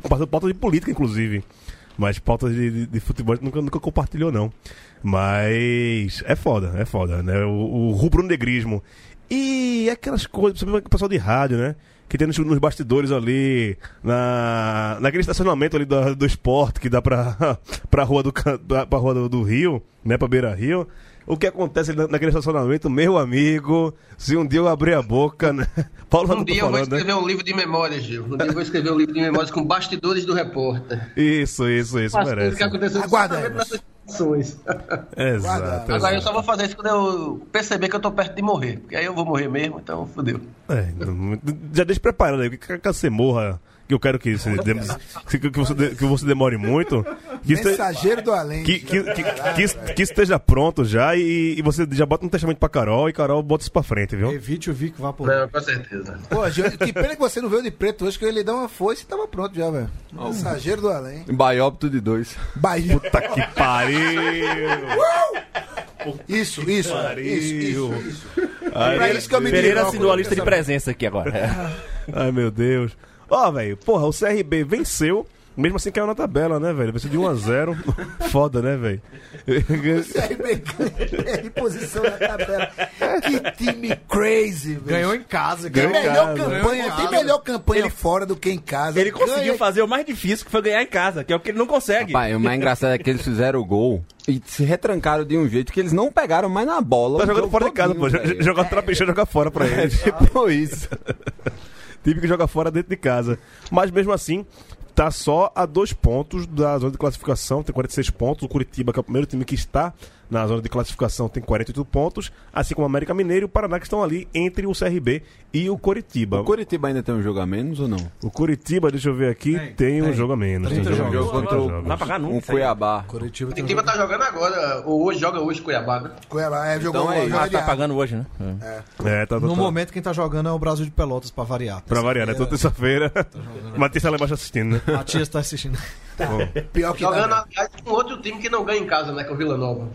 compartilhou pautas de política, inclusive. Mas pautas de, de, de futebol a gente nunca, nunca compartilhou, não. Mas é foda, é foda, né? O, o rubro-negrismo. E aquelas coisas, o pessoal de rádio, né? Que tem nos, nos bastidores ali, na, naquele estacionamento ali do, do esporte que dá pra, pra rua, do, pra, pra rua do, do Rio, né? Pra Beira Rio. O que acontece naquele estacionamento, meu amigo, se um dia eu abrir a boca, né? Paulo Um dia eu vou falando, né? escrever um livro de memórias, Gil. Um dia eu vou escrever um livro de memórias com bastidores do repórter. Isso, isso, isso, merece. que nessas situações. Exato. Agora eu só vou fazer isso quando eu perceber que eu tô perto de morrer. Porque aí eu vou morrer mesmo, então fodeu. É, já deixa preparado aí, que você morra, que eu quero que você, dem- que, você, de- que você demore muito. Que, este- Mensageiro do além. que, que, que, que est- que esteja pronto já e, e você já bota um testamento pra Carol e Carol bota isso pra frente, viu? Evite o Vic vá por Não, com certeza. Pô, Gil, que pena que você não veio de preto hoje, que eu ia lhe dar uma foice e tava pronto já, velho. Mensageiro do além. Baiópito de dois. Bahia. Puta que pariu! Isso, isso, isso, Pariu. isso, isso. Ai, Pra isso que eu me Pereira assinou a lista de presença aqui agora. Ai, meu Deus. Ó, velho, porra, o CRB venceu, mesmo assim caiu na tabela, né, velho? Venceu de 1 a 0 Foda, né, velho? CRB ganha em posição na tabela. Que time crazy, velho. Ganhou em casa, Tem ganhou. melhor casa. campanha, tem casa. melhor campanha fora do que em casa. Ele conseguiu Ganha- fazer o mais difícil, que foi ganhar em casa, que é o que ele não consegue. Pai, o mais engraçado é que eles fizeram o gol e se retrancaram de um jeito que eles não pegaram mais na bola. Tá o jogando fora de casa, pô. Jogar trapicheiro, jogar fora pra É eles. tipo isso. time que joga fora dentro de casa. Mas mesmo assim, tá só a dois pontos da zona de classificação, tem 46 pontos. O Curitiba, que é o primeiro time que está na zona de classificação, tem 48 pontos. Assim como o América Mineiro e o Paraná, que estão ali entre o CRB e o Curitiba. O Curitiba ainda tem um jogo a menos ou não? O Curitiba, deixa eu ver aqui, tem, Tem, um jogo a menos. 30 tem um jogos. jogo, Jogo 30 contra o- jogos. Vai pagar nunca. Um. Cuiabá. Curitiba jogo. tá jogando agora, ou hoje joga hoje Cuiabá, né? Cuiabá, é, jogou Então é Ah, de tá pagando hoje, né? É. É, tá, tá, No tá. momento, quem tá jogando é o Brasil de Pelotas, pra variar. Pra variar, né? Toda terça-feira. Matias tá lá embaixo assistindo, né? Matias tá assistindo. Bom, Pior que Jogando, aliás, com outro time que não ganha em casa, né? Que é o Vila Nova.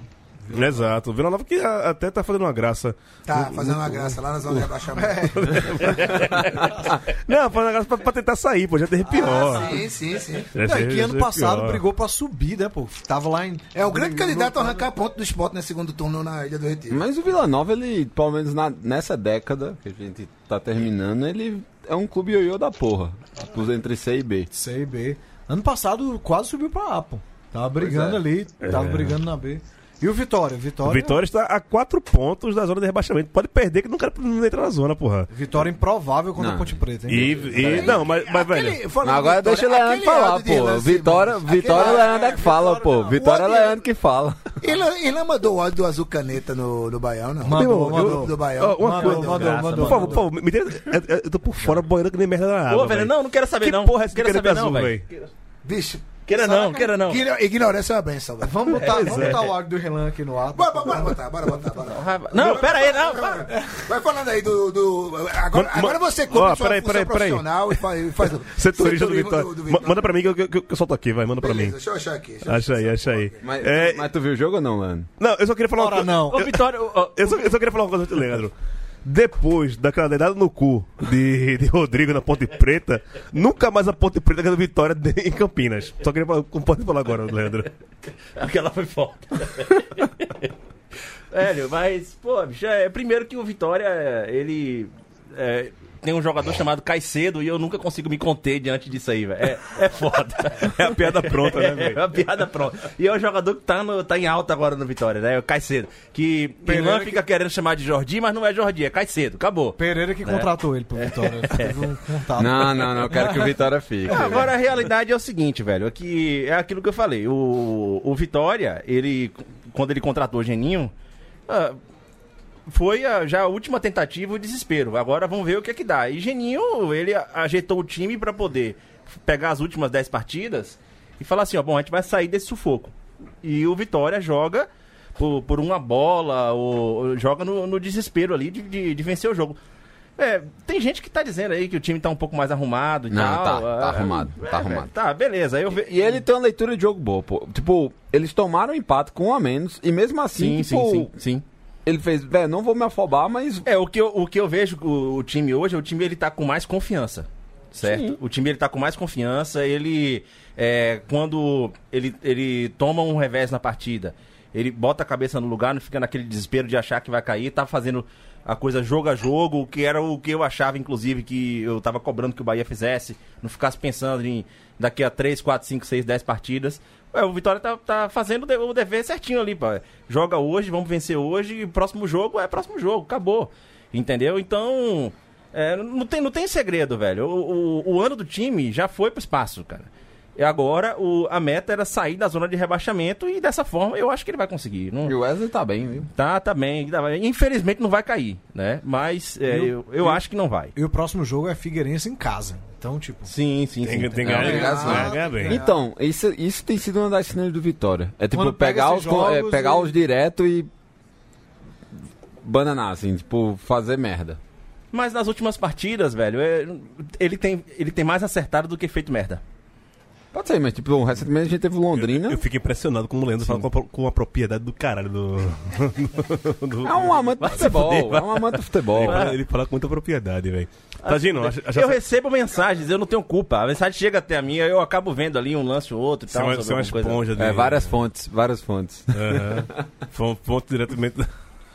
Exato. O Vila Nova que a- até tá fazendo uma graça. Tá fazendo uma graça lá na zona de abaixamento. Não, fazendo uma graça pra, pra tentar sair, pô. Já teve pior. Ah, sim, sim, sim. Já Não, e teve- que ano passado pior. brigou pra subir, né, pô? Tava lá em. É o grande candidato a arrancar ponto do esporte no segundo turno na Ilha do Retiro. Mas o Vila Nova, ele, pelo menos na- nessa década que a gente tá terminando, ele é um clube ioiô da porra. Tipo, entre C e B. C e B. Ano passado quase subiu pra A, pô. Tava brigando é. ali, tava brigando na B. E o Vitória? O Vitória, Vitória está a quatro pontos da zona de rebaixamento. Pode perder que não quer não entra na zona, porra. Vitória improvável contra Não. a Ponte Preta, hein? E, e- não, mas, mas velho. Aquele- Mas agora Vitória, deixa o Leandro falar, pô. Vitória, Simmons, Vitória aquele Leandro é que fala, pô. Vitória O Leandro que fala. Irlan, Irlan mandou o áudio do Azul Caneta no, no Baião, não? Mandou, Do- mandou. Do Baião. Ó, uma Mandou, coisa, mandou, mandou. Por favor, por favor, me dê- eu, tô por fora boiando que nem merda na água. Ô, velho, não, não quero saber Que não. porra é essa quero caneta saber azul, não, velho? velho. Bicho, Queira não, queira não. Igno- Ignorância é uma benção, velho. Vamos botar, vamos é. botar o áudio do Renan aqui no ar. Bora, bora, bora botar, bora botar, bora. Não, pera aí, não. para. Vai falando aí do. do agora, agora você compra sua peraí, função peraí, peraí. profissional e faz, e Setorista do Vitória. Manda pra mim que eu, que eu- que eu solto aqui, vai, manda pra Beleza, mim. deixa eu achar aqui. deixa eu Acha aí, acha aí. Mas, É, mas tu viu o jogo ou não, Lano? Não, eu só queria falar uma Ora, não. Ô, Vitória, Eu só, eu só queria falar uma coisa Leandro. Depois daquela dedada no cu de, de Rodrigo na Ponte Preta, nunca mais a Ponte Preta ganhou vitória de- em Campinas. Só queria falar, pode falar agora, Leandro. Aquela foi foda. Velho, mas, pô, bicho, é, primeiro que o Vitória, ele é, tem um jogador chamado Caicedo e eu nunca consigo me conter diante disso aí, velho. É, é foda. É a piada pronta, né, É velho? uma piada pronta. E é o jogador que tá, no, tá em alta agora no Vitória, né? O Caicedo. Que Pereira que- fica querendo chamar de Jordi, mas não é Jordi, é Caicedo. Acabou. Pereira que contratou ele pro Vitória. Teve um. Não, não, não. Eu quero que o Vitória fique. Agora a realidade é o seguinte, velho, é que é aquilo que eu falei. O, o Vitória, ele quando ele contratou o Geninho, ah, foi a- já a última tentativa, o desespero. Agora vamos ver o que é que dá. E Geninho, ele ajeitou o time pra poder pegar as últimas 10 partidas e falar assim, ó, bom, a gente vai sair desse sufoco. E o Vitória joga por, por uma bola, ou, joga no, no desespero ali de, de, de vencer o jogo. É, tem gente que tá dizendo aí que o time tá um pouco mais arrumado e Não, tal. tá, tá Ah, arrumado, tá é, arrumado. Tá, beleza. Eu ve... E ele tem uma leitura de jogo boa, pô. Tipo, eles tomaram empate com um a menos e mesmo assim, Sim, tipo, sim, sim, sim. Ele fez, velho, não vou me afobar, mas É, o que eu, o que eu vejo o, o time hoje, o time ele tá com mais confiança. Certo? O time ele tá com mais confiança, ele é, quando ele, ele toma um revés na partida, ele bota a cabeça no lugar, não fica naquele desespero de achar que vai cair, tá fazendo a coisa jogo a jogo, que era o que eu achava, inclusive, que eu tava cobrando que o Bahia fizesse, não ficasse pensando em daqui a 3, 4, 5, 6, 10 partidas. Ué, o Vitória tá, tá fazendo o de- o dever certinho ali, pá. Joga hoje, vamos vencer hoje, próximo jogo é próximo jogo, acabou. Entendeu? Então, é, não, tem, não tem segredo, velho. O, o, o ano do time já foi pro espaço, cara. E agora o, a meta era sair da zona de rebaixamento e dessa forma eu acho que ele vai conseguir. Não, e o Wesley tá bem, viu? tá, tá bem. vai- Infelizmente não vai cair, né? Mas é, o- eu, eu e acho que não vai. E o próximo jogo é Figueirense em casa. Então, tipo, Sim, sim, Tem, sim. que- tem Não, que ganhar, graças a ganhar, bem. Então, isso, isso tem sido uma das cenas do Vitória. É tipo Quando pega pegar, os, é, pegar e- os direto e bananar, assim, tipo, fazer merda. Mas nas últimas partidas, velho, é, ele, tem, ele tem mais acertado do que feito merda. Pode ser, mas tipo, recentemente a gente teve Londrina. Eu fico impressionado com o Leandro falando com a, com a propriedade do caralho do. do- É um amante do futebol. é um amante do futebol. Ele fala, ele fala com muita propriedade, velho. Tagino, acha, acha eu recebo mensagens, eu não tenho culpa. A mensagem chega até a mim, eu acabo vendo ali um lance ou outro e é tal. você é uma coisa. esponja de. É, várias fontes, várias fontes. Fon- Fonte diretamente.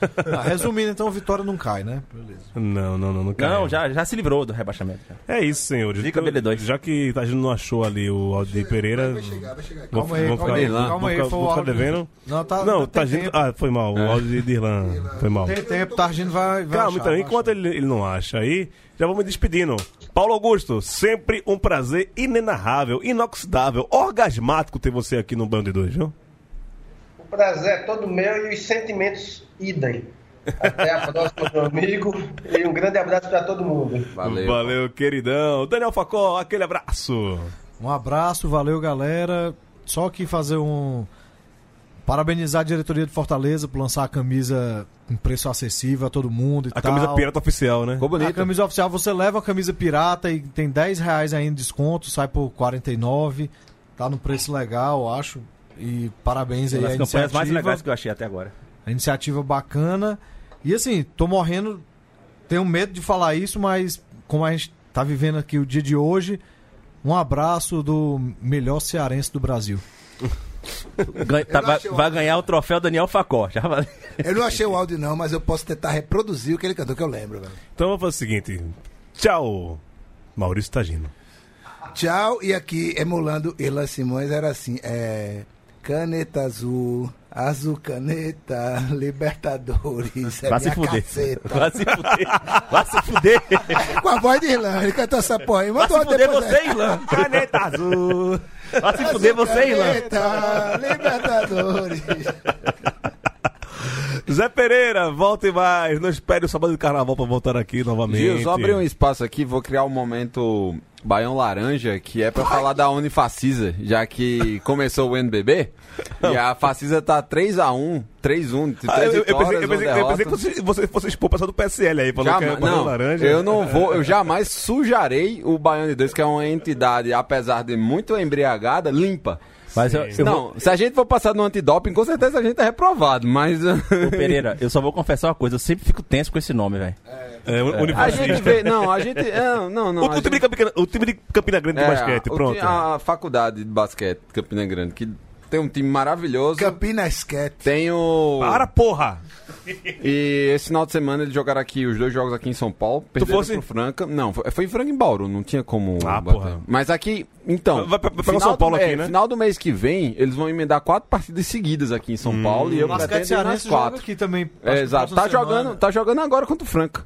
ah, resumindo, então, o Vitória não cai, né? Beleza. Não, não, não. Não, cai. Não, já, já se livrou do rebaixamento. cara. É isso, senhores. Então, BD2. Já que Tagino não achou ali o Aldir Pereira. Vai chegar, vai chegar. Vou, Calma aí, vou calma ficar, aí, vou calma aí, vou ficar devendo. Não, tá. Não, tá, tempo. Ah, foi mal. O áudio de Irlan. Foi mal. Tem tempo, Targino vai. vai Calma, achar, então, enquanto ele, ele não acha aí, já vou me despedindo. Paulo Augusto, sempre um prazer inenarrável, inoxidável, orgasmático ter você aqui no Bando de Dois, viu? Prazer é todo meu e os sentimentos idem. Até a próxima, meu amigo. E um grande abraço para todo mundo. Valeu. Valeu, queridão. Daniel Facó, aquele abraço. Um abraço, valeu, galera. Só que fazer um. Parabenizar a diretoria de Fortaleza por lançar a camisa com preço acessível a todo mundo e A tal. camisa pirata oficial, né? Ficou A bonito. camisa oficial, você leva a camisa pirata e tem 10 reais ainda de desconto, sai por 49. Tá no preço legal, acho. E parabéns aí Uma das campanhas mais iniciativa. legais que eu achei até agora. A iniciativa bacana. E assim, tô morrendo. Tenho medo de falar isso, mas como a gente tá vivendo aqui o dia de hoje, um abraço do melhor cearense do Brasil. Ganha- tá- vai, o vai ganhar o troféu Daniel Facó. Já valeu. Eu não achei o áudio, não, mas eu posso tentar reproduzir o que ele cantou, que eu lembro, velho. Então vamos fazer o seguinte. Tchau, Maurício Tagino. Tchau, e aqui, emulando Irlan Simões, era assim, é... Caneta azul, azul caneta, Libertadores, é Vai se fuder. caceta. Vai se fuder. Vai se fuder. Com a voz de Irlan, ele cantou essa porra aí. Vai se fuder depois você. Irlan. Caneta azul. Vai se fuder você, Irlan. Caneta, Libertadores. Zé Pereira, volte mais. Não espere o sábado de carnaval pra voltar aqui novamente. Gil, só abrir um espaço aqui, vou criar um momento Baião Laranja, que é pra falar da Unifacisa, já que começou o NBB. E a Facisa tá 3x1, 3-1, 3 Ah, eu, eu pensei, eu pensei- eu pensei que você, você fosse expor o pessoal do PSL aí, falou que é Baião não, laranja. eu não vou, eu jamais sujarei o Baiano de Dois, que é uma entidade, apesar de muito embriagada, limpa. Mas eu, eu não, se a gente for passar no antidoping, com certeza a gente é reprovado, mas. vou, Ô, Pereira, eu só vou confessar uma coisa, eu sempre fico tenso com esse nome, velho. É, o- a unifacista. gente vê. Não, a gente. é, não, não. O, a o gente- time de Campina, o time de Campina Grande de é, basquete, o pronto. time- A, faculdade de basquete de Campina Grande, que tem um time maravilhoso. Campinas Cat. Tem o. Para, porra! E esse final de semana eles jogaram aqui os dois jogos aqui em São Paulo. Perderam fosse? pro Franca. Não, foi, foi em Franca e em Bauru, não tinha como. Ah, bater. porra. Mas aqui, então. Vai- vai- vai pegar final São Paulo do, aqui, é, né? Final do mês que vem, eles vão emendar quatro partidas seguidas aqui em São Paulo e eu basquete pretendo ir nas quatro. aqui também. É, exato. Tá jogando, tá jogando agora contra o Franca.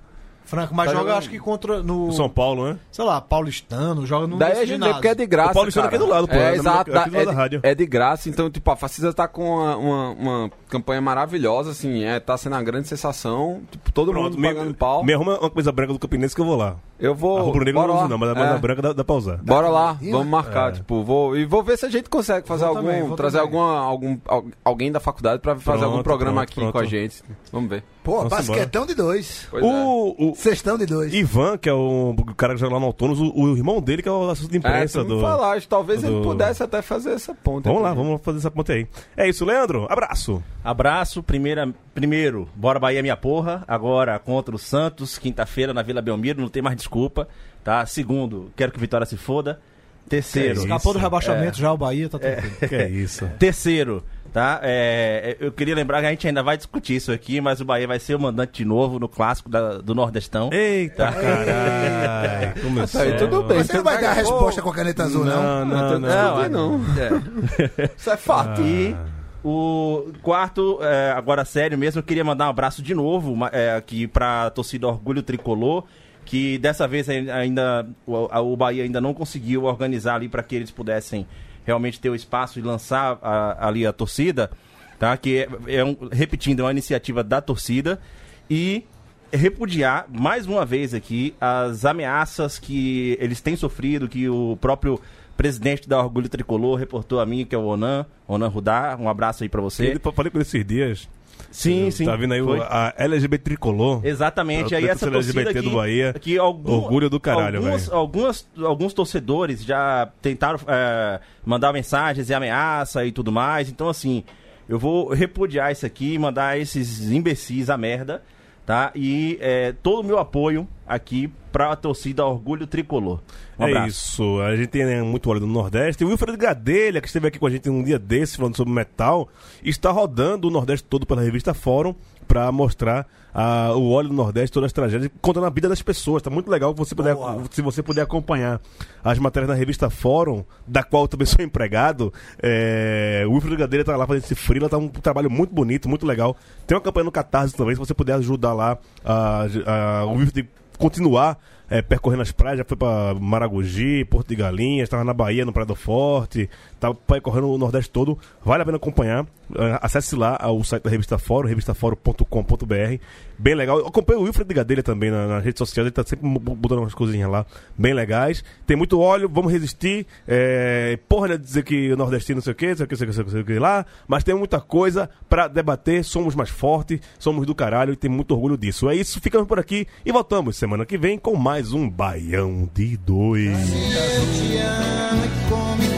Franco, mas tá joga jogando- acho que contra no. São Paulo, né? Sei lá, paulistano, joga no. Daí a gente vê porque é de graça. O Paulistano cara. aqui do lado, pô, É, é exato. lado é, da de- rádio. é de graça, então, tipo, a Facisa tá com uma, uma, uma campanha maravilhosa, assim, é, tá sendo uma grande sensação. Tipo, todo Pronto, mundo me, pagando pau. me arruma uma coisa branca do Campinense que eu vou lá. Eu A vou. rubro-negra bora não lá. uso não, mas a É. banda branca dá, dá pra usar. Bora lá, Ih, vamos marcar, É. tipo, vou e vou ver se a gente consegue fazer Vou algum, também, trazer também. alguma algum al- alguém da faculdade pra fazer Pronto, algum programa pronto, aqui pronto. com a gente. Vamos ver. Pô, Vamos basquetão de dois. Pois é. O, o Sextão de dois. Ivan, que é o, o cara que joga lá no Autônomos, o, o irmão dele, que é o assessor de É, imprensa me do... falaste, talvez do- ele pudesse até fazer essa ponta. Vamos lá, vamos fazer essa ponta aí. É isso, Leandro. Abraço. Abraço, primeira, primeiro, bora Bahia minha porra, agora contra o Santos, quinta-feira na Vila Belmiro, não tem mais desculpa, tá? Segundo, quero que o Vitória se foda. Terceiro, Que Escapou do rebaixamento já o Bahia, tá tranquilo. Que é isso. terceiro, tá? É, eu queria lembrar que a gente ainda vai discutir isso aqui, mas o Bahia vai ser o mandante de novo no clássico da- do Nordestão. Eita, caralho. Começou. Aí, tudo bem. Você não vai dar a resposta com a caneta azul, não? Não, não, não. Não, não. É. Isso é fato. E o quarto, é, agora sério mesmo, eu queria mandar um abraço de novo é, aqui pra torcida Orgulho Tricolor, que dessa vez ai- ainda o Bahia ainda não conseguiu organizar ali para que eles pudessem realmente ter o espaço e lançar a- ali a torcida, tá? Que é, é um- repetindo, é uma iniciativa da torcida e repudiar mais uma vez aqui as ameaças que eles têm sofrido, que o próprio presidente da Orgulho Tricolor reportou a mim, que é o Onan, Onan Rudá, um abraço aí pra você. Falei com ele esses dias. Sim, sim. Tá vindo aí foi. a LGBT Tricolor. Exatamente, a aí essa torcida LGBT do Bahia, que algum, orgulho do caralho, alguns, velho. algumas, alguns torcedores já tentaram é, mandar mensagens e ameaça e tudo mais, então assim, eu vou repudiar isso aqui, mandar esses imbecis a merda, tá? E é, todo o meu apoio aqui pra torcida Orgulho Tricolor. Um é isso, a gente tem né, muito óleo do Nordeste. O Wilfredo Gadelha, que esteve aqui com a gente um dia desses falando sobre metal, está rodando o Nordeste todo pela revista Fórum para mostrar ah, o óleo do Nordeste, todas as tragédias, contando a vida das pessoas. Tá muito legal você puder, se você puder acompanhar as matérias na revista Fórum, da qual eu também sou empregado. É, o Wilfredo Gadelha tá lá fazendo esse freela, tá um trabalho muito bonito, muito legal. Tem uma campanha no Catarse também, se você puder ajudar lá a, a, o Wilfredo continuar é, percorrendo as praias, já foi pra Maragogi, Porto de Galinhas, estava na Bahia, no Praia do Forte, tá percorrendo o Nordeste todo, vale a pena acompanhar, É, acesse lá ah, o site da Revista Fórum, revistafórum.com.br, bem legal, eu acompanho o Wilfred Gadelha também na- nas redes sociais, ele tá sempre botando umas coisinhas lá, bem legais, tem muito óleo, vamos resistir, é, porra de dizer que o nordestino não sei o que, não sei o que, não sei o sei o que lá, mas tem muita coisa pra debater, somos mais fortes, somos do caralho e tem muito orgulho disso. É isso, ficamos por aqui e voltamos semana que vem com mais um Baião de Dois. Eu te amo e como